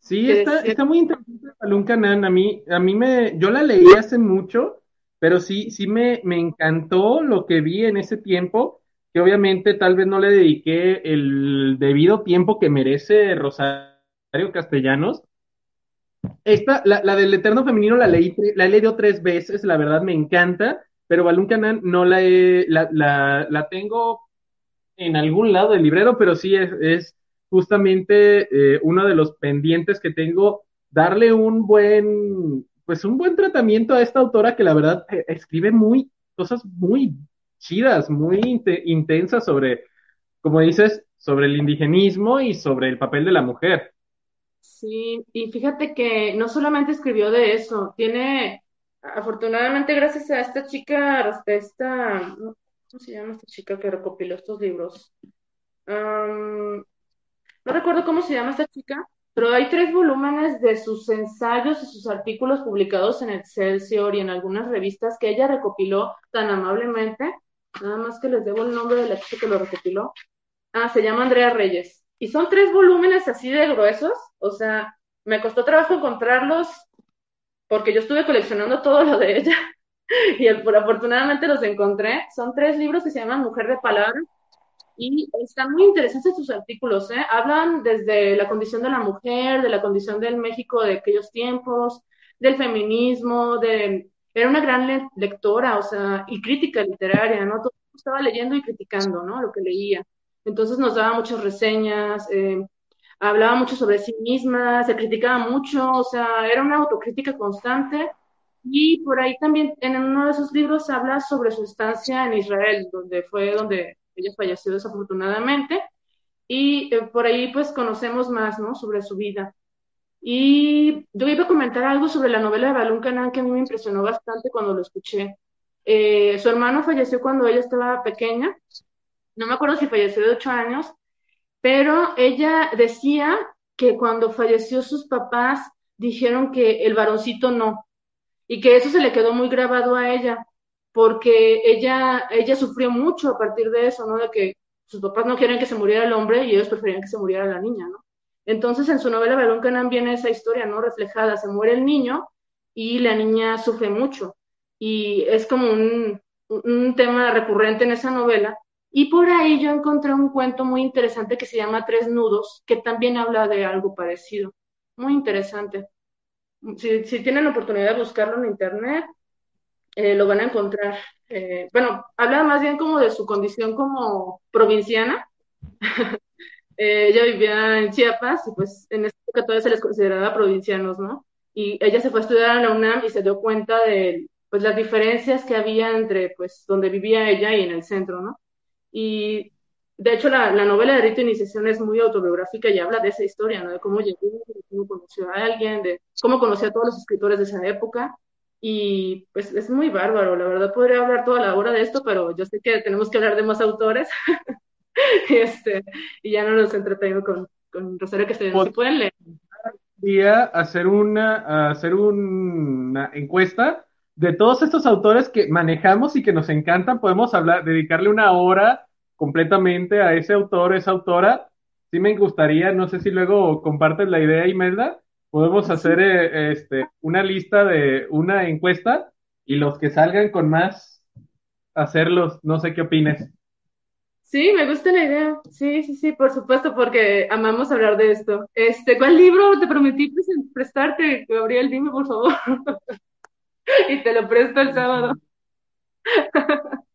Sí, está, está muy interesante Balún Canán. A mí, a mí me, yo la leí hace mucho, pero sí, sí me, me encantó lo que vi en ese tiempo, que obviamente tal vez no le dediqué el debido tiempo que merece Rosario Castellanos. Esta, la, la del Eterno Femenino la leí, la he leído tres veces, la verdad me encanta, pero Balún Canán no la he, la, la, tengo en algún lado del librero, pero sí es, es justamente eh, uno de los pendientes que tengo, darle un buen, pues un buen tratamiento a esta autora que la verdad eh, escribe muy, cosas muy chidas, muy int intensas sobre, como dices, sobre el indigenismo y sobre el papel de la mujer. Sí, y fíjate que no solamente escribió de eso, tiene, afortunadamente gracias a esta chica, esta, ¿cómo se llama esta chica que recopiló estos libros? No recuerdo cómo se llama esta chica, pero hay tres volúmenes de sus ensayos y sus artículos publicados en Excelsior y en algunas revistas que ella recopiló tan amablemente. Nada más que les debo el nombre de la chica que lo recopiló. Ah, se llama Andrea Reyes. Y son tres volúmenes así de gruesos. O sea, me costó trabajo encontrarlos porque yo estuve coleccionando todo lo de ella y afortunadamente los encontré. Son tres libros que se llaman Mujer de Palabra y están muy interesantes sus artículos, ¿eh? Hablan desde la condición de la mujer, de la condición del México de aquellos tiempos, del feminismo, de... Era una gran lectora, o sea, y crítica literaria, ¿no? Todo estaba leyendo y criticando, ¿no? Lo que leía. Entonces nos daba muchas reseñas, eh, hablaba mucho sobre sí misma, se criticaba mucho, o sea, era una autocrítica constante. Y por ahí también en uno de esos libros habla sobre su estancia en Israel, donde fue donde ella falleció desafortunadamente, y eh, por ahí pues conocemos más, ¿no? Sobre su vida. Y yo iba a comentar algo sobre la novela de Balún Canán que a mí me impresionó bastante cuando lo escuché. Eh, su hermano falleció cuando ella estaba pequeña, no me acuerdo si falleció de ocho años, pero ella decía que cuando falleció sus papás dijeron que el varoncito no, y que eso se le quedó muy grabado a ella, porque ella, ella sufrió mucho a partir de eso, ¿no? De que sus papás no quieren que se muriera el hombre y ellos preferían que se muriera la niña, ¿no? Entonces en su novela Balón Canán viene esa historia, ¿no? Reflejada, se muere el niño y la niña sufre mucho. Y es como un, un tema recurrente en esa novela. Y por ahí yo encontré un cuento muy interesante que se llama Tres Nudos, que también habla de algo parecido. Muy interesante. Si tienen la oportunidad de buscarlo en internet, eh, lo van a encontrar. Eh, bueno, habla más bien como de su condición como provinciana. eh, ella vivía en Chiapas y pues en esta época todavía se les consideraba provincianos, ¿no? Y ella se fue a estudiar a la UNAM y se dio cuenta de pues las diferencias que había entre pues donde vivía ella y en el centro, ¿no? Y de hecho la, la novela de Rito Iniciación es muy autobiográfica y habla de esa historia, ¿no? De cómo llegó, de cómo conoció a alguien, de cómo conoció a todos los escritores de esa época y pues es muy bárbaro, la verdad podría hablar toda la hora de esto, pero yo sé que tenemos que hablar de más autores. este, y ya no los entretengo con, con Rosario que se pueden leer. Día hacer una, hacer una encuesta de todos estos autores que manejamos y que nos encantan, podemos hablar, dedicarle una hora completamente a ese autor, esa autora. Sí me gustaría, no sé si luego compartes la idea, Imelda, podemos hacer eh, este, una lista de una encuesta y los que salgan con más, hacerlos. No sé qué opines. Sí, me gusta la idea. Sí, sí, sí, por supuesto, porque amamos hablar de esto. Este, ¿cuál libro te prometí prestarte, Gabriel? Dime, por favor. y te lo presto el sábado.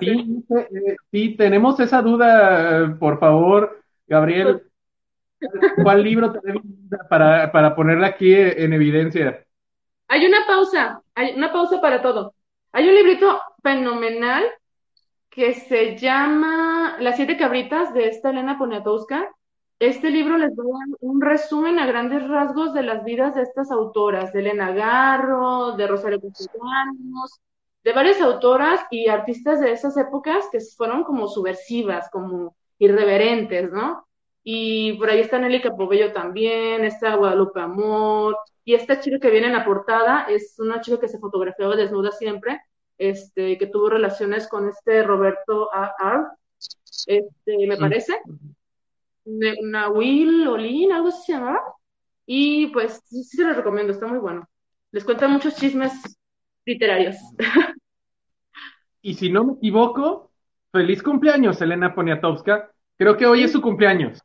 sí, eh, sí, tenemos esa duda, por favor, Gabriel. ¿Cuál libro te para, ponerla aquí en evidencia? Hay una pausa, hay una pausa para todo. Hay un librito fenomenal que se llama Las siete cabritas de esta Elena Poniatowska. Este libro les doy un resumen a grandes rasgos de las vidas de estas autoras, de Elena Garro, de Rosario Castellanos, de varias autoras y artistas de esas épocas que fueron como subversivas, como irreverentes, ¿no? Y por ahí está Nelly Capobello también, está Guadalupe Amor, y esta chica que viene en la portada es una chica que se fotografiaba desnuda siempre, este, que tuvo relaciones con este Roberto A. este, me parece. Nahuil Olin, algo así se llamaba. Y pues sí, sí se los recomiendo, está muy bueno. Les cuenta muchos chismes literarios. Y si no me equivoco, feliz cumpleaños, Elena Poniatowska. Creo que hoy es su cumpleaños.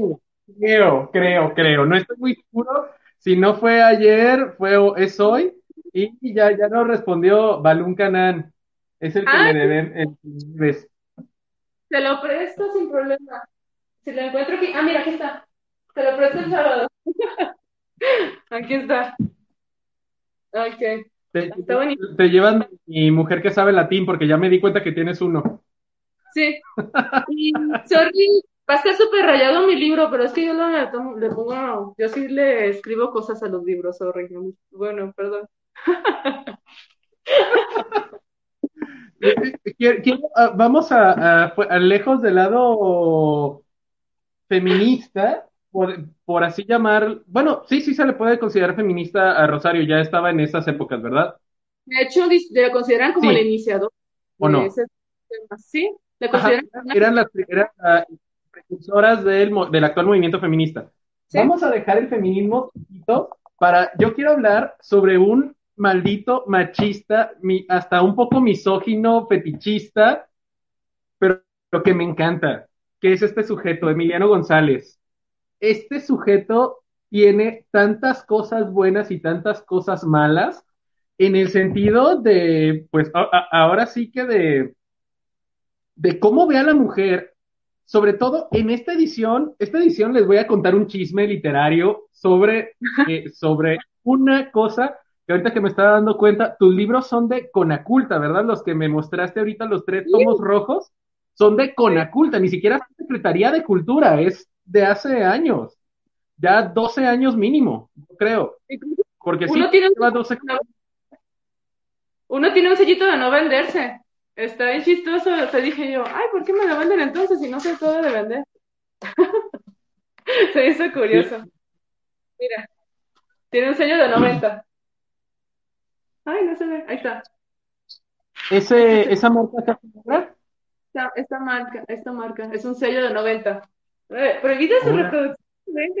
¡Ay! Creo, creo, creo. No estoy muy seguro. Si no fue ayer, fue es hoy. Y ya, ya nos respondió Balún Canán. Es el que le deben el Te lo presto sin problema. Si lo encuentro aquí. Ah, mira, aquí está. Te lo presto el sábado. aquí está. Ok. Te, te, llevan mi mujer que sabe latín porque ya me di cuenta que tienes uno. Sí. Y, sorry, va a estar súper rayado mi libro, pero es que yo le, le pongo, yo sí le escribo cosas a los libros, sorry. Bueno, perdón. Ah, vamos a, lejos del lado feminista, por, así llamar, bueno, sí, sí se le puede considerar feminista a Rosario, ya estaba en esas épocas, ¿verdad? De hecho, le consideran como el iniciador. ¿O no? Sí, le consideran. eran las primeras precursoras del, del actual movimiento feminista. Vamos a dejar el feminismo para, yo quiero hablar sobre un maldito machista, hasta un poco misógino, fetichista, pero lo que me encanta, que es este sujeto, Emiliano González. Este sujeto tiene tantas cosas buenas y tantas cosas malas, en el sentido de, pues ahora sí que de, de cómo ve a la mujer, sobre todo en esta edición, esta edición les voy a contar un chisme literario sobre, eh, sobre una cosa que ahorita que me estaba dando cuenta, tus libros son de Conaculta, ¿verdad? Los que me mostraste ahorita, los tres tomos rojos, son de Conaculta, ni siquiera Secretaría de Cultura, es de hace años, ya 12 años mínimo, creo. Porque uno tiene un... 12... Uno tiene un sellito de no venderse. Está bien chistoso. Te dije yo, ay, ¿por qué me lo venden entonces si no se todo de vender? se hizo curioso. Mira, tiene un sello de 90. Ay, no se ve. Ahí está. Ese, ¿Esa marca está esta, esta marca, esta marca, es un sello de 90. Eh, prohibida su reproducción,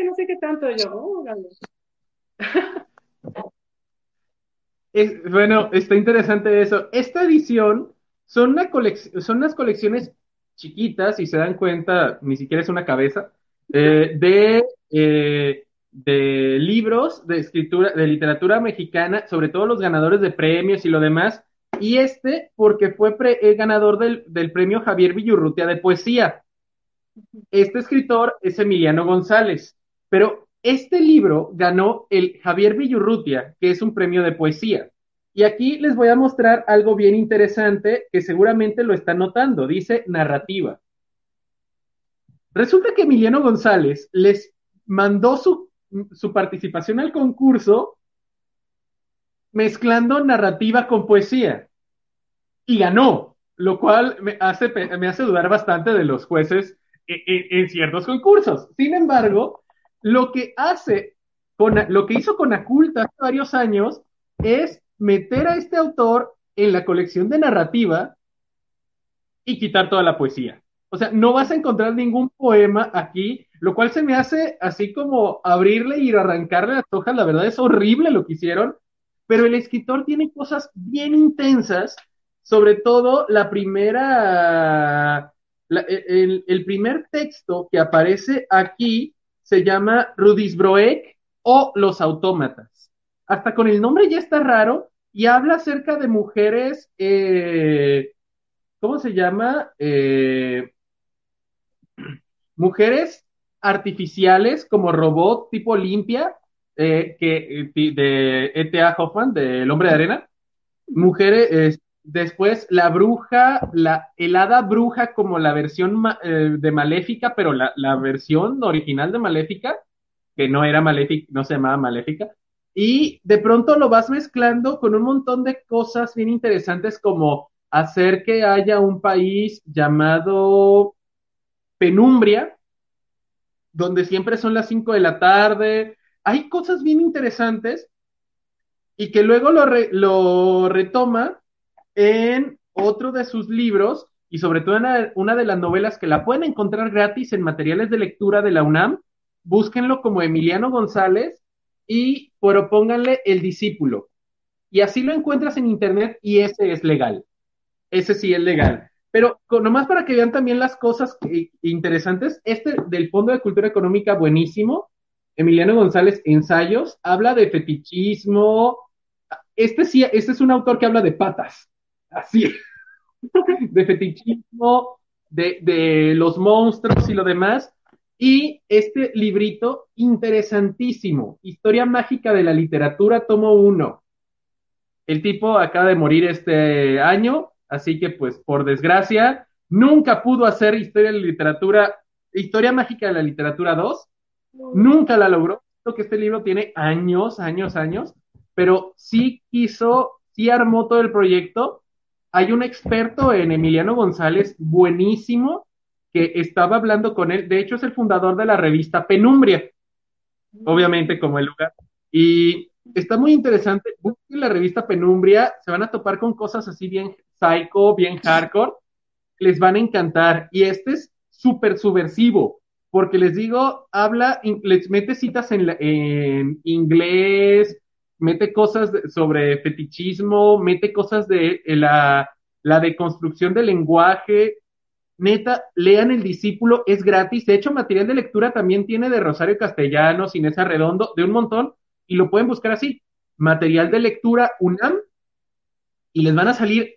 no sé qué tanto yo. Oh, es, bueno, está interesante eso. Esta edición son, una son unas colecciones chiquitas, y se dan cuenta, ni siquiera es una cabeza, eh, de eh, de libros de escritura, de literatura mexicana, sobre todo los ganadores de premios y lo demás, y este porque fue el ganador del, del, premio Javier Villurrutia de poesía. Este escritor es Emiliano González, pero este libro ganó el Javier Villurrutia, que es un premio de poesía. Y aquí les voy a mostrar algo bien interesante que seguramente lo están notando, dice narrativa. Resulta que Emiliano González les mandó su su participación al concurso mezclando narrativa con poesía. Y ganó, lo cual me hace, me hace dudar bastante de los jueces en, ciertos concursos. Sin embargo, lo que hace, con, lo que hizo con Aculta hace varios años es meter a este autor en la colección de narrativa y quitar toda la poesía. O sea, no vas a encontrar ningún poema aquí lo cual se me hace así como abrirle y arrancarle las hojas, la verdad es horrible lo que hicieron, pero el escritor tiene cosas bien intensas, sobre todo la primera, el, el, primer texto que aparece aquí se llama Rudisbroek o Los Autómatas. Hasta con el nombre ya está raro y habla acerca de mujeres, eh, ¿cómo se llama? Eh, mujeres artificiales como robot tipo limpia, eh, que, de E.T.A. Hoffman, del Hombre de Arena. Mujeres, después la bruja, la helada bruja como la versión de Maléfica, pero la, la, versión original de Maléfica, que no era Maléfica, no se llamaba Maléfica. Y de pronto lo vas mezclando con un montón de cosas bien interesantes como hacer que haya un país llamado Penumbria, donde siempre son las 5 de la tarde. Hay cosas bien interesantes y que luego lo, lo retoma en otro de sus libros y sobre todo una, una de las novelas que la pueden encontrar gratis en materiales de lectura de la UNAM, búsquenlo como Emiliano González y propónganle El discípulo. Y así lo encuentras en internet y ese es legal. Ese sí es legal. Pero nomás para que vean también las cosas interesantes, este del Fondo de Cultura Económica, buenísimo. Emiliano González, ensayos, habla de fetichismo. Este sí, este es un autor que habla de patas. Así. de fetichismo, de, de los monstruos y lo demás. Y este librito interesantísimo, Historia Mágica de la Literatura, tomo uno. El tipo acaba de morir este año, así que pues por desgracia, nunca pudo hacer Historia de la Literatura, Historia Mágica de la Literatura 2, nunca la logró. Creo que este libro tiene años, años, años, pero sí quiso, sí armó todo el proyecto. Hay un experto en Emiliano González, buenísimo, que estaba hablando con él, de hecho es el fundador de la revista Penumbria, obviamente como el lugar, y está muy interesante, busquen la revista Penumbria, se van a topar con cosas así bien psycho, bien hardcore, les van a encantar, y este es súper subversivo, porque les digo, habla, les mete citas en, en inglés, mete cosas sobre fetichismo, mete cosas de la, la deconstrucción del lenguaje, neta, lean El Discípulo, es gratis. De hecho, material de lectura también tiene de Rosario Castellanos, Inés Arredondo, de un montón, y lo pueden buscar así. Material de lectura UNAM, y les van a salir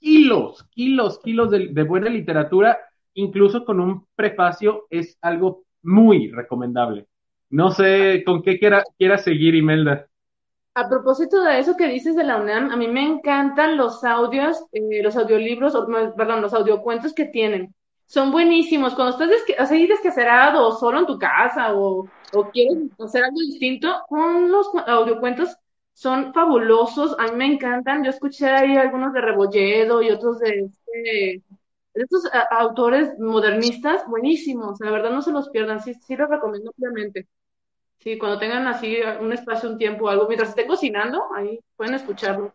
kilos, kilos, kilos de, buena literatura, incluso con un prefacio, es algo muy recomendable. No sé con qué quiera, quiera seguir, Imelda. A propósito de eso que dices de la UNAM, a mí me encantan los audios, eh, los audiolibros, o, perdón, los audiocuentos que tienen. Son buenísimos. Cuando estás desque descacerado o solo en tu casa o, o quieres hacer algo distinto, con los audiocuentos son fabulosos. A mí me encantan. Yo escuché ahí algunos de Rebolledo y otros de, este, estos autores modernistas buenísimos. La verdad no se los pierdan. Sí, sí los recomiendo ampliamente. Sí, cuando tengan así un espacio, un tiempo, algo, mientras estén cocinando, ahí pueden escucharlo.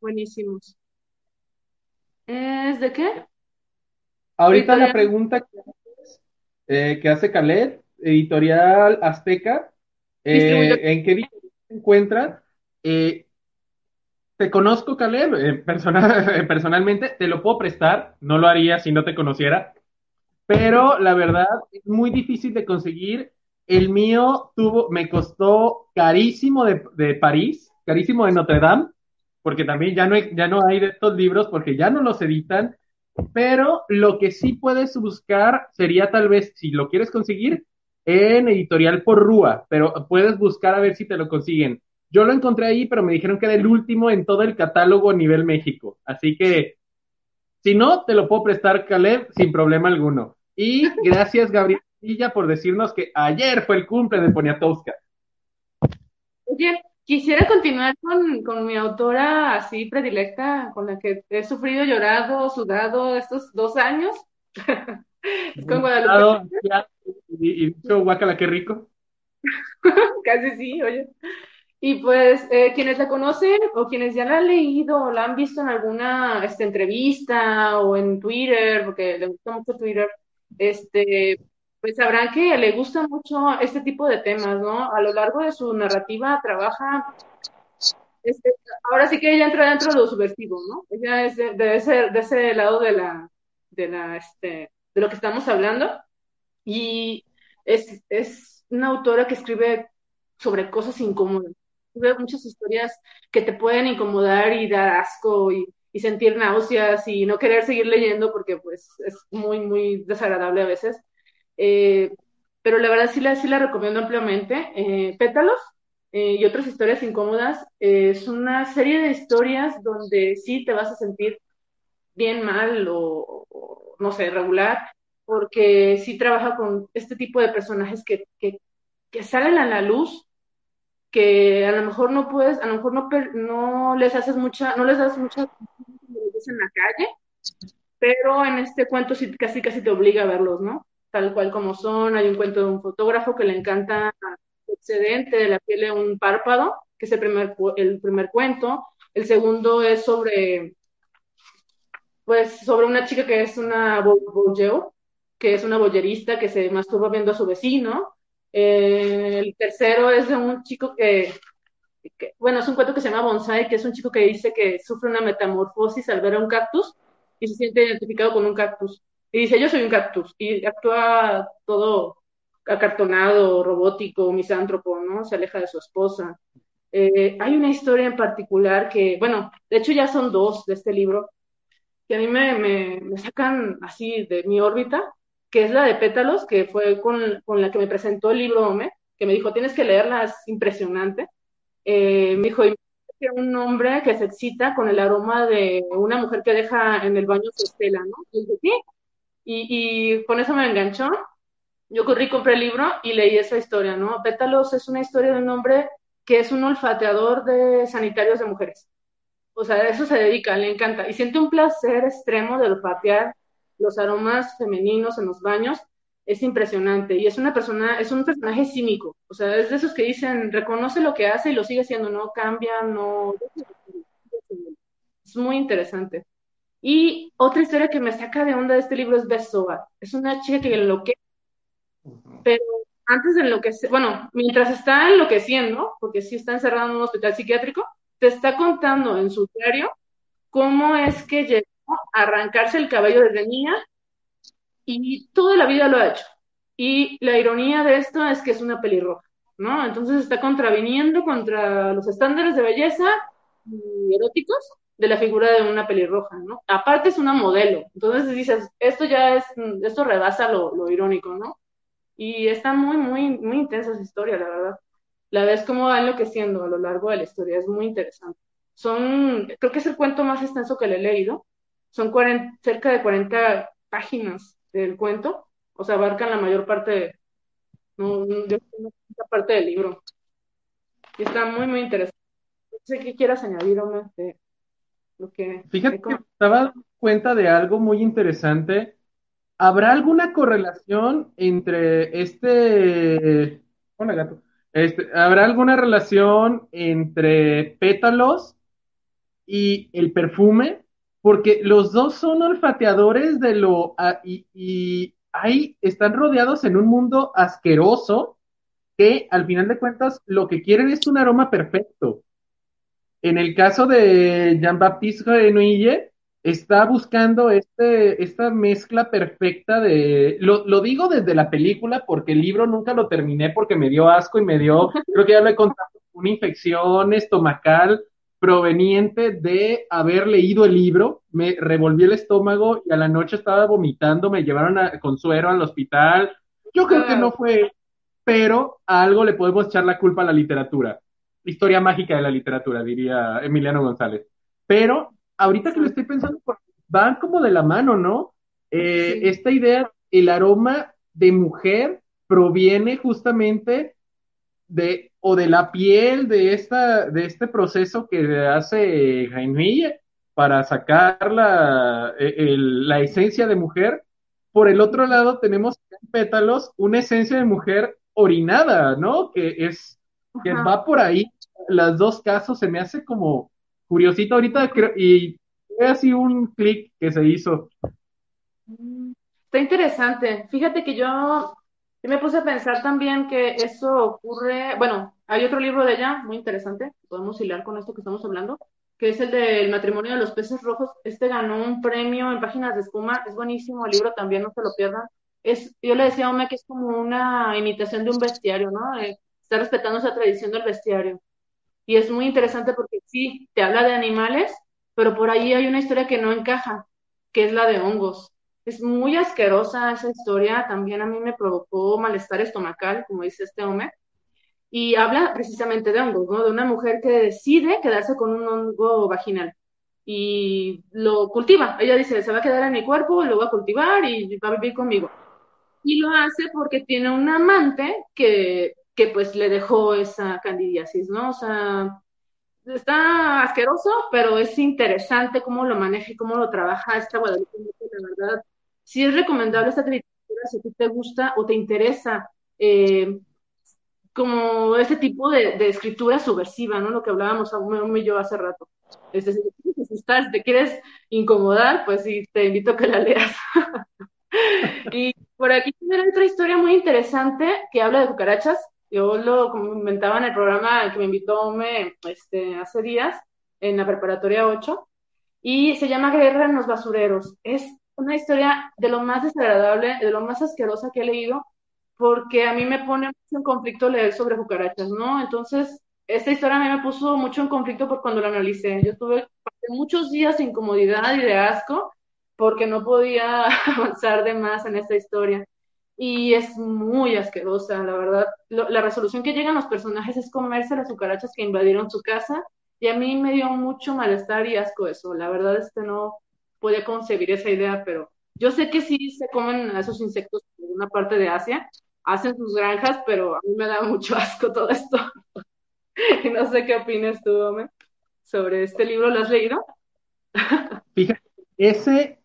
Buenísimos. ¿Es de qué? Ahorita la pregunta que, eh, que hace Caled, editorial Azteca, eh, ¿en qué día se encuentra? Eh, te conozco, Caleb, personal, personalmente, te lo puedo prestar, no lo haría si no te conociera, pero la verdad es muy difícil de conseguir el mío tuvo, me costó carísimo de, de París, carísimo de Notre Dame, porque también ya no, hay, ya no hay de estos libros porque ya no los editan, pero lo que sí puedes buscar sería tal vez, si lo quieres conseguir, en editorial por Rúa, pero puedes buscar a ver si te lo consiguen. Yo lo encontré ahí, pero me dijeron que era el último en todo el catálogo a nivel México. Así que, si no, te lo puedo prestar, Caleb, sin problema alguno. Y gracias, Gabriel por decirnos que ayer fue el cumple de Poniatowska. Oye, quisiera continuar con, mi autora así predilecta, con la que he sufrido, llorado, sudado estos dos años. es con Guadalupe. Y, dicho, guacala, qué rico. Casi sí, oye. Y pues eh, quienes la conocen o quienes ya la han leído o la han visto en alguna este, entrevista o en Twitter, porque le gusta mucho Twitter, este, pues sabrán que le gusta mucho este tipo de temas, ¿no? A lo largo de su narrativa trabaja, este, ahora sí que ella entra dentro de lo subversivo, ¿no? Ella es de, ese, de ese lado de la, de la, este, de lo que estamos hablando, y es, es una autora que escribe sobre cosas incómodas, escribe muchas historias que te pueden incomodar y dar asco y, y sentir náuseas y no querer seguir leyendo porque pues es muy, muy desagradable a veces eh, pero la verdad sí la, sí la recomiendo ampliamente. Eh, Pétalos eh, y otras historias incómodas es una serie de historias donde sí te vas a sentir bien mal o, no sé, regular, porque sí trabaja con este tipo de personajes que, que, que, salen a la luz, que a lo mejor no puedes, a lo mejor no, no les haces mucha, no les das mucha en la calle, pero en este cuento sí casi casi te obliga a verlos, ¿no? Tal cual como son. Hay un cuento de un fotógrafo que le encanta el excedente de la piel de un párpado, que es el primer, el primer cuento. El segundo es sobre pues sobre una chica que es una que es una bollerista que se masturba viendo a su vecino. Eh, el tercero es de un chico que, bueno, es un cuento que se llama Bonsai, que es un chico que dice que sufre una metamorfosis al ver a un cactus y se siente identificado con un cactus. Y dice, yo soy un cactus. Y actúa todo acartonado, robótico, misántropo, ¿no? Se aleja de su esposa. Eh, hay una historia en particular que, bueno, de hecho ya son dos de este libro, que a mí me, sacan así de mi órbita, que es la de Pétalos, que fue con, con la que me presentó el libro Ome, que me dijo, tienes que leerla, es impresionante. Eh, me dijo, un hombre que se excita con el aroma de una mujer que deja en el baño su estela, ¿no? Y, dije, y, y con eso me enganchó. Yo corrí, compré el libro y leí esa historia, ¿no? Pétalos es una historia de un hombre que es un olfateador de sanitarios de mujeres. O sea, a eso se dedica, le encanta. Y siente un placer extremo de olfatear los aromas femeninos en los baños. Es impresionante. Y es una persona, es un personaje cínico. O sea, es de esos que dicen, reconoce lo que hace y lo sigue haciendo, no cambia, no. Es muy interesante. Y otra historia que me saca de onda de este libro es Besoa. Es una chica que enloquece, pero antes de enloquecer, bueno, mientras está enloqueciendo, porque sí está encerrado en un hospital psiquiátrico, te está contando en su diario cómo es que llegó a arrancarse el cabello desde niña y toda la vida lo ha hecho. Y la ironía de esto es que es una pelirroja, ¿no? Entonces está contraviniendo contra los estándares de belleza eróticos de la figura de una pelirroja, ¿no? Aparte es una modelo, entonces dices, esto ya es, esto rebasa lo, lo irónico, ¿no? Y está muy, muy, muy intensa esa historia, la verdad. La ves cómo va enloqueciendo a lo largo de la historia, es muy interesante. Son, creo que es el cuento más extenso que le he leído. Son cerca de 40 páginas del cuento, o sea, abarcan la mayor parte, no, de una parte del libro. Y está muy, muy interesante. No sé qué quieras añadir, Omar, de lo que... Fíjate que estaba cuenta de algo muy interesante ¿Habrá alguna correlación entre este... Hola, gato. Este, ¿Habrá alguna relación entre pétalos y el perfume? Porque los dos son olfateadores de lo... Y, y ahí están rodeados en un mundo asqueroso que al final de cuentas lo que quieren es un aroma perfecto. En el caso de Jean-Baptiste Renouille, está buscando este, esta mezcla perfecta de, lo, lo, digo desde la película porque el libro nunca lo terminé porque me dio asco y me dio, creo que ya lo he contado, una infección estomacal proveniente de haber leído el libro, me revolví el estómago y a la noche estaba vomitando, me llevaron a, con suero al hospital. Yo creo que no fue, pero a algo le podemos echar la culpa a la literatura. Historia mágica de la literatura, diría Emiliano González. Pero ahorita que lo estoy pensando, van como de la mano, ¿no? Eh, esta idea, el aroma de mujer proviene justamente de, o de la piel de esta, de este proceso que hace Jaime para sacar la, e, la esencia de mujer. Por el otro lado tenemos en pétalos una esencia de mujer orinada, ¿no? Que es, que va por ahí. Los dos casos se me hace como, curiosito ahorita y fue así un clic que se hizo. Está interesante. Fíjate que yo, me puse a pensar también que eso ocurre, bueno, hay otro libro de ella muy interesante, podemos hilar con esto que estamos hablando, que es el del matrimonio de los peces rojos. Este ganó un premio en páginas de espuma, es buenísimo el libro también, no se lo pierdan. Es, yo le decía a Ome que es como una imitación de un bestiario, ¿no? Eh, está respetando esa tradición del bestiario. Y es muy interesante porque sí, te habla de animales, pero por ahí hay una historia que no encaja, que es la de hongos. Es muy asquerosa esa historia, también a mí me provocó malestar estomacal, como dice este hombre, y habla precisamente de hongos, ¿no? De una mujer que decide quedarse con un hongo vaginal y lo cultiva. Ella dice, se va a quedar en mi cuerpo, lo va a cultivar y va a vivir conmigo. Y lo hace porque tiene un amante que que pues le dejó esa candidiasis, ¿no? O sea, está asqueroso, pero es interesante cómo lo maneja y cómo lo trabaja esta Guadalupe, la verdad. Sí es recomendable esta literatura si a ti te gusta o te interesa eh, como ese tipo de, escritura subversiva, ¿no? Lo que hablábamos aún y yo hace rato. Este, si, estás, te quieres incomodar, pues sí, te invito a que la leas. y por aquí tiene otra historia muy interesante que habla de cucarachas. Yo lo comentaba en el programa que me invitó me, este, hace días, en la preparatoria 8, y se llama Guerra en los basureros. Es una historia de lo más desagradable, de lo más asquerosa que he leído, porque a mí me pone mucho en conflicto leer sobre cucarachas, ¿no? Entonces, esta historia a mí me puso mucho en conflicto por cuando la analicé. Yo tuve muchos días de incomodidad y de asco porque no podía avanzar de más en esta historia. Y es muy asquerosa, la verdad. la resolución que llegan los personajes es comerse las cucarachas que invadieron su casa y a mí me dio mucho malestar y asco eso. La verdad es que no podía concebir esa idea, pero yo sé que sí se comen a esos insectos en una parte de Asia, hacen sus granjas, pero a mí me da mucho asco todo esto. y no sé qué opinas tú, Ome, sobre este libro. ¿Lo has leído? Fíjate, ese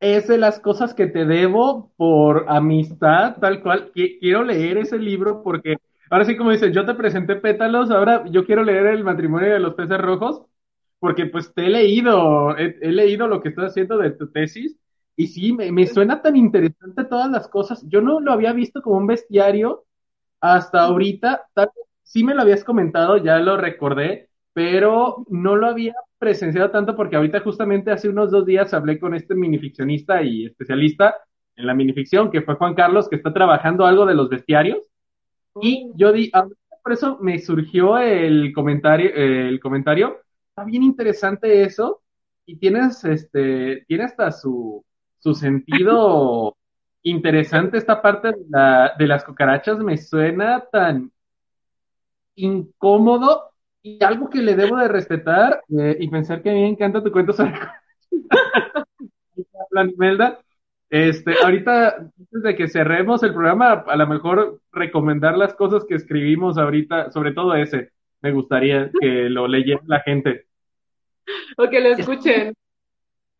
es de las cosas que te debo por amistad, tal cual. Quiero leer ese libro porque ahora sí, como dices, yo te presenté pétalos, ahora yo quiero leer el matrimonio de los peces rojos porque pues te he leído, he, leído lo que estás haciendo de tu tesis y sí, me, me, suena tan interesante todas las cosas. Yo no lo había visto como un bestiario hasta ahorita, tal, sí me lo habías comentado, ya lo recordé, pero no lo había presenciado tanto porque ahorita justamente hace unos dos días hablé con este minificcionista y especialista en la minificción, que fue Juan Carlos, que está trabajando algo de los bestiarios. Y yo di, ah, por eso me surgió el comentario, el comentario. Está bien interesante eso. Y tienes, este, tiene hasta su, su sentido interesante esta parte de, la, de las cucarachas. Me suena tan incómodo y algo que le debo de respetar eh, y pensar que a mí me encanta tu cuento sobre la Este, ahorita, antes de que cerremos el programa, a lo mejor recomendar las cosas que escribimos ahorita, sobre todo ese, me gustaría que lo leyera la gente. O que lo escuchen.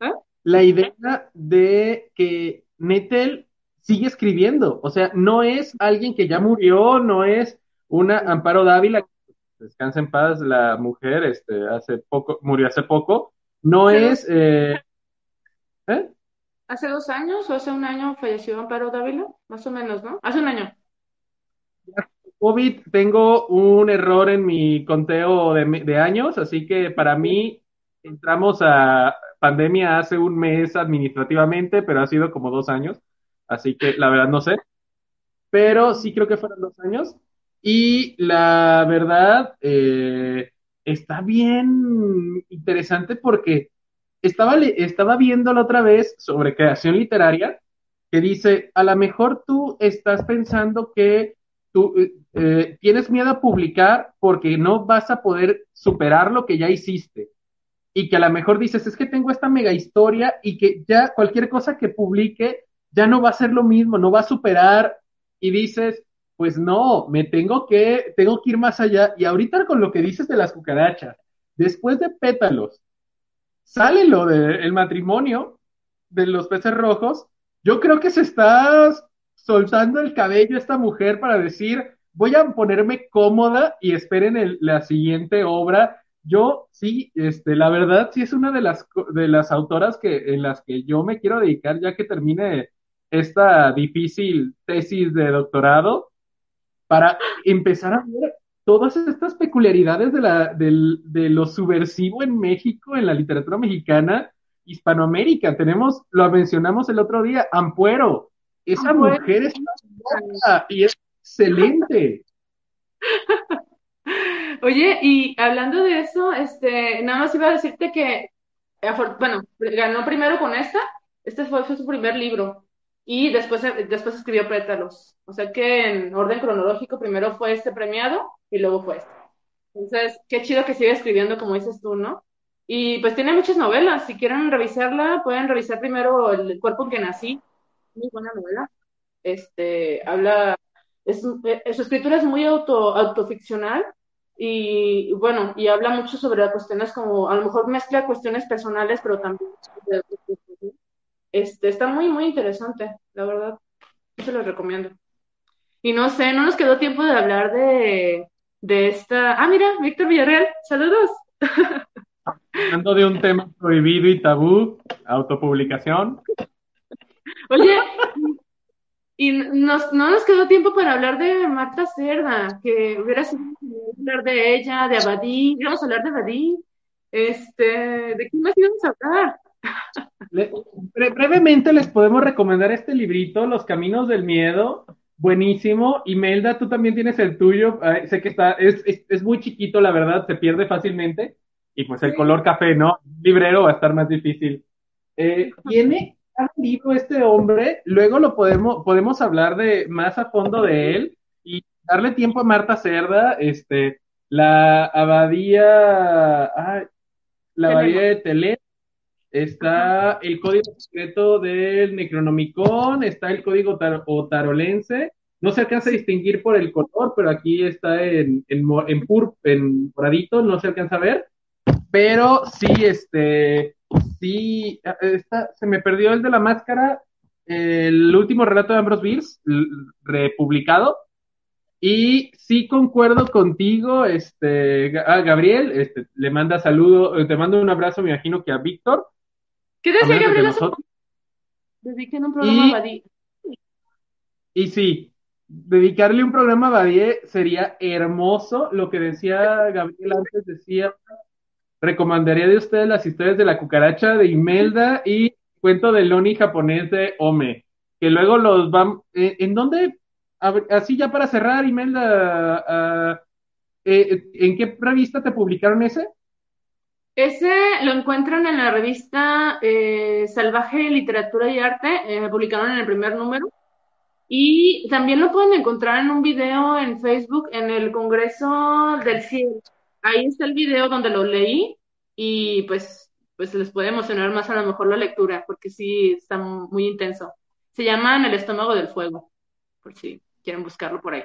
¿Ah? La idea de que Nettel sigue escribiendo, o sea, no es alguien que ya murió, no es una Amparo Dávila descansa en paz, la mujer, este, hace poco, murió hace poco, no es... Eh, ¿eh? ¿Hace dos años o hace un año falleció Amparo Dávila? Más o menos, ¿no? Hace un año. COVID, tengo un error en mi conteo de, de años, así que para mí entramos a pandemia hace un mes administrativamente, pero ha sido como dos años, así que la verdad no sé. Pero sí creo que fueron dos años. Y la verdad, eh, está bien interesante porque estaba, estaba viendo la otra vez sobre creación literaria que dice, a lo mejor tú estás pensando que tú eh, eh, tienes miedo a publicar porque no vas a poder superar lo que ya hiciste. Y que a lo mejor dices, es que tengo esta mega historia y que ya cualquier cosa que publique ya no va a ser lo mismo, no va a superar. Y dices, pues no, me tengo que, tengo que ir más allá. Y ahorita con lo que dices de las cucarachas, después de pétalos, sale lo del matrimonio de los peces rojos, yo creo que se está soltando el cabello esta mujer para decir, voy a ponerme cómoda y esperen la siguiente obra. Yo sí, este, la verdad sí es una de las, de las autoras que, en las que yo me quiero dedicar ya que termine esta difícil tesis de doctorado para empezar a ver todas estas peculiaridades de, la, de lo subversivo en México, en la literatura mexicana, Hispanoamérica. Tenemos, lo mencionamos el otro día, Ampuero. Esa mujer es una y es excelente. Oye, y hablando de eso, este, nada más iba a decirte que, bueno, ganó primero con esta, este fue su primer libro, y después, después escribió Pétalos. O sea que en orden cronológico primero fue este premiado y luego fue este. Entonces, qué chido que siga escribiendo como dices tú, ¿no? Y pues tiene muchas novelas. Si quieren revisarla, pueden revisar primero El cuerpo en que nací. Muy buena novela. Este, habla, es, eh, su escritura es muy auto, autoficcional y bueno, y habla mucho sobre cuestiones como, a lo mejor mezcla cuestiones personales, pero también este, está muy, muy interesante, la verdad. Se lo recomiendo. Y no sé, no nos quedó tiempo de hablar de, de esta. Ah, mira, Víctor Villarreal, saludos. hablando de un tema prohibido y tabú, autopublicación. Oye, y nos, no nos quedó tiempo para hablar de Marta Cerda, que hubiera sido hablar de ella, de Abadí, íbamos a hablar de Abadí. Este, ¿de qué más íbamos a hablar? Brevemente les podemos recomendar este librito, Los Caminos del Miedo, buenísimo. Imelda, tú también tienes el tuyo, sé que está, es, es, muy chiquito, la verdad, se pierde fácilmente. Y pues el color café, ¿no? Librero va a estar más difícil. Eh, tiene un libro este hombre, luego lo podemos, podemos hablar de más a fondo de él y darle tiempo a Marta Cerda, este, la abadía, la abadía de Tele, está el código secreto del Necronomicon, está el código otarolense, no se alcanza a distinguir por el color, pero aquí está en, en, en, pur, en moradito, no se alcanza a ver, pero sí, este, sí, está, se me perdió el de la máscara, el último relato de Ambrose Bierce, republicado, y sí concuerdo contigo, este, a Gabriel, este, le manda saludo, eh, te mando un abrazo, me imagino que a Víctor. ¿Qué decía Gabriel? Dediquen un programa y, a Y sí, dedicarle un programa a Badie sería hermoso. Lo que decía Gabriel antes, decía, recomendaría de ustedes las historias de la cucaracha de Imelda y cuento del Loni japonés de Ome, que luego los van, eh, ¿en dónde así ya para cerrar, Imelda, ah, eh, ¿en qué revista te publicaron ese? Ese lo encuentran en la revista eh, Salvaje Literatura y Arte, eh, publicaron en el primer número. Y también lo pueden encontrar en un video en Facebook en el Congreso del Cielo. Ahí está el video donde lo leí y pues, pues les puede emocionar más a lo mejor la lectura, porque sí está muy intenso. Se llama el estómago del fuego, por si quieren buscarlo por ahí.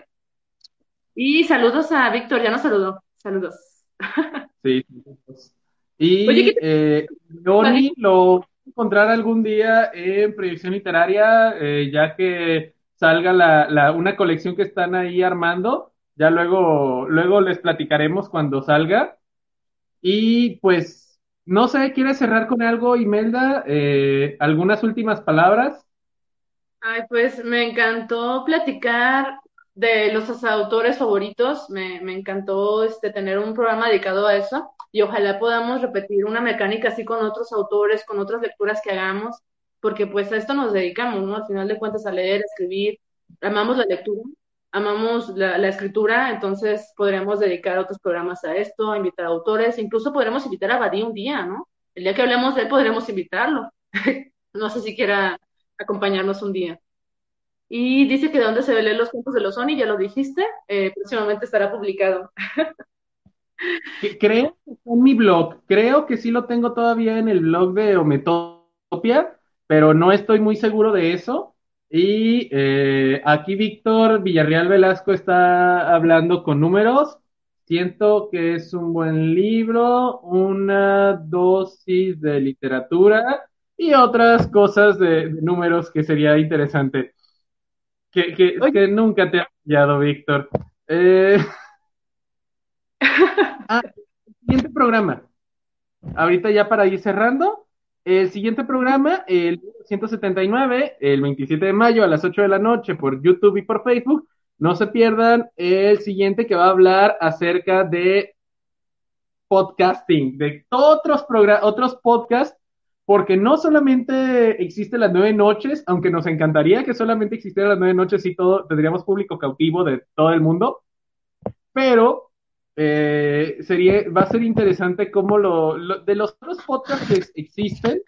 Y saludos a Víctor, ya nos saludó. Saludos. Sí, Y Oye, eh, lo encontrar algún día en proyección literaria, eh, ya que salga la, la, una colección que están ahí armando. Ya luego, luego les platicaremos cuando salga. Y pues, no sé, ¿quieres cerrar con algo, Imelda? Eh, ¿Algunas últimas palabras? Ay, pues me encantó platicar de los autores favoritos, me, me encantó este, tener un programa dedicado a eso y ojalá podamos repetir una mecánica así con otros autores, con otras lecturas que hagamos, porque pues a esto nos dedicamos, ¿no? Al final de cuentas a leer, a escribir, amamos la lectura, amamos la, la escritura, entonces podremos dedicar otros programas a esto, invitar a autores, incluso podremos invitar a Badí un día, ¿no? El día que hablemos de él podremos invitarlo. no sé si quiera acompañarnos un día. Y dice que de dónde se leen los cuentos de los Sony, ya lo dijiste, eh, próximamente estará publicado. Creo que en mi blog, creo que sí lo tengo todavía en el blog de Ometopia, pero no estoy muy seguro de eso. Y eh, aquí Víctor Villarreal Velasco está hablando con números. Siento que es un buen libro, una dosis de literatura y otras cosas de, números que sería interesante. Que, que, nunca te ha fallado, Víctor. Eh... ah, siguiente programa. Ahorita ya para ir cerrando. El siguiente programa, el 179, el 27 de mayo a las 8 de la noche por YouTube y por Facebook. No se pierdan el siguiente que va a hablar acerca de podcasting, de otros, otros podcasts porque no solamente existe las nueve noches, aunque nos encantaría que solamente existieran las nueve noches y todo, tendríamos público cautivo de todo el mundo, pero eh, sería, va a ser interesante cómo lo, de los otros podcasts que existen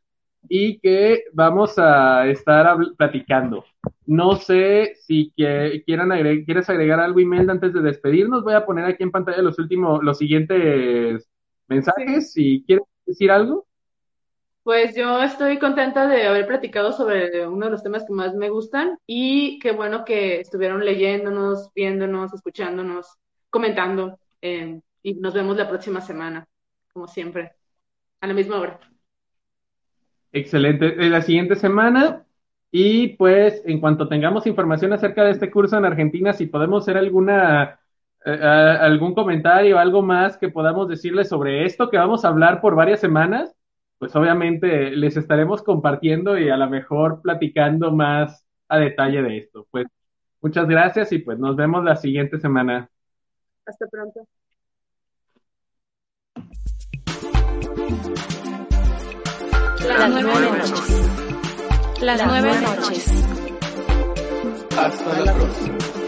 y que vamos a estar platicando. No sé si quieran quieres agregar algo, Imelda, antes de despedirnos. Voy a poner aquí en pantalla los últimos, los siguientes mensajes. Si quieres decir algo. Pues yo estoy contenta de haber platicado sobre uno de los temas que más me gustan y qué bueno que estuvieron leyéndonos, viéndonos, escuchándonos, comentando. Eh, y nos vemos la próxima semana, como siempre, a la misma hora. Excelente. La siguiente semana. Y pues en cuanto tengamos información acerca de este curso en Argentina, si podemos hacer alguna eh, algún comentario, algo más que podamos decirles sobre esto que vamos a hablar por varias semanas, pues obviamente les estaremos compartiendo y a lo mejor platicando más a detalle de esto. Pues muchas gracias y pues nos vemos la siguiente semana. Hasta pronto. Las nueve noches. Las nueve noches. Hasta la próxima.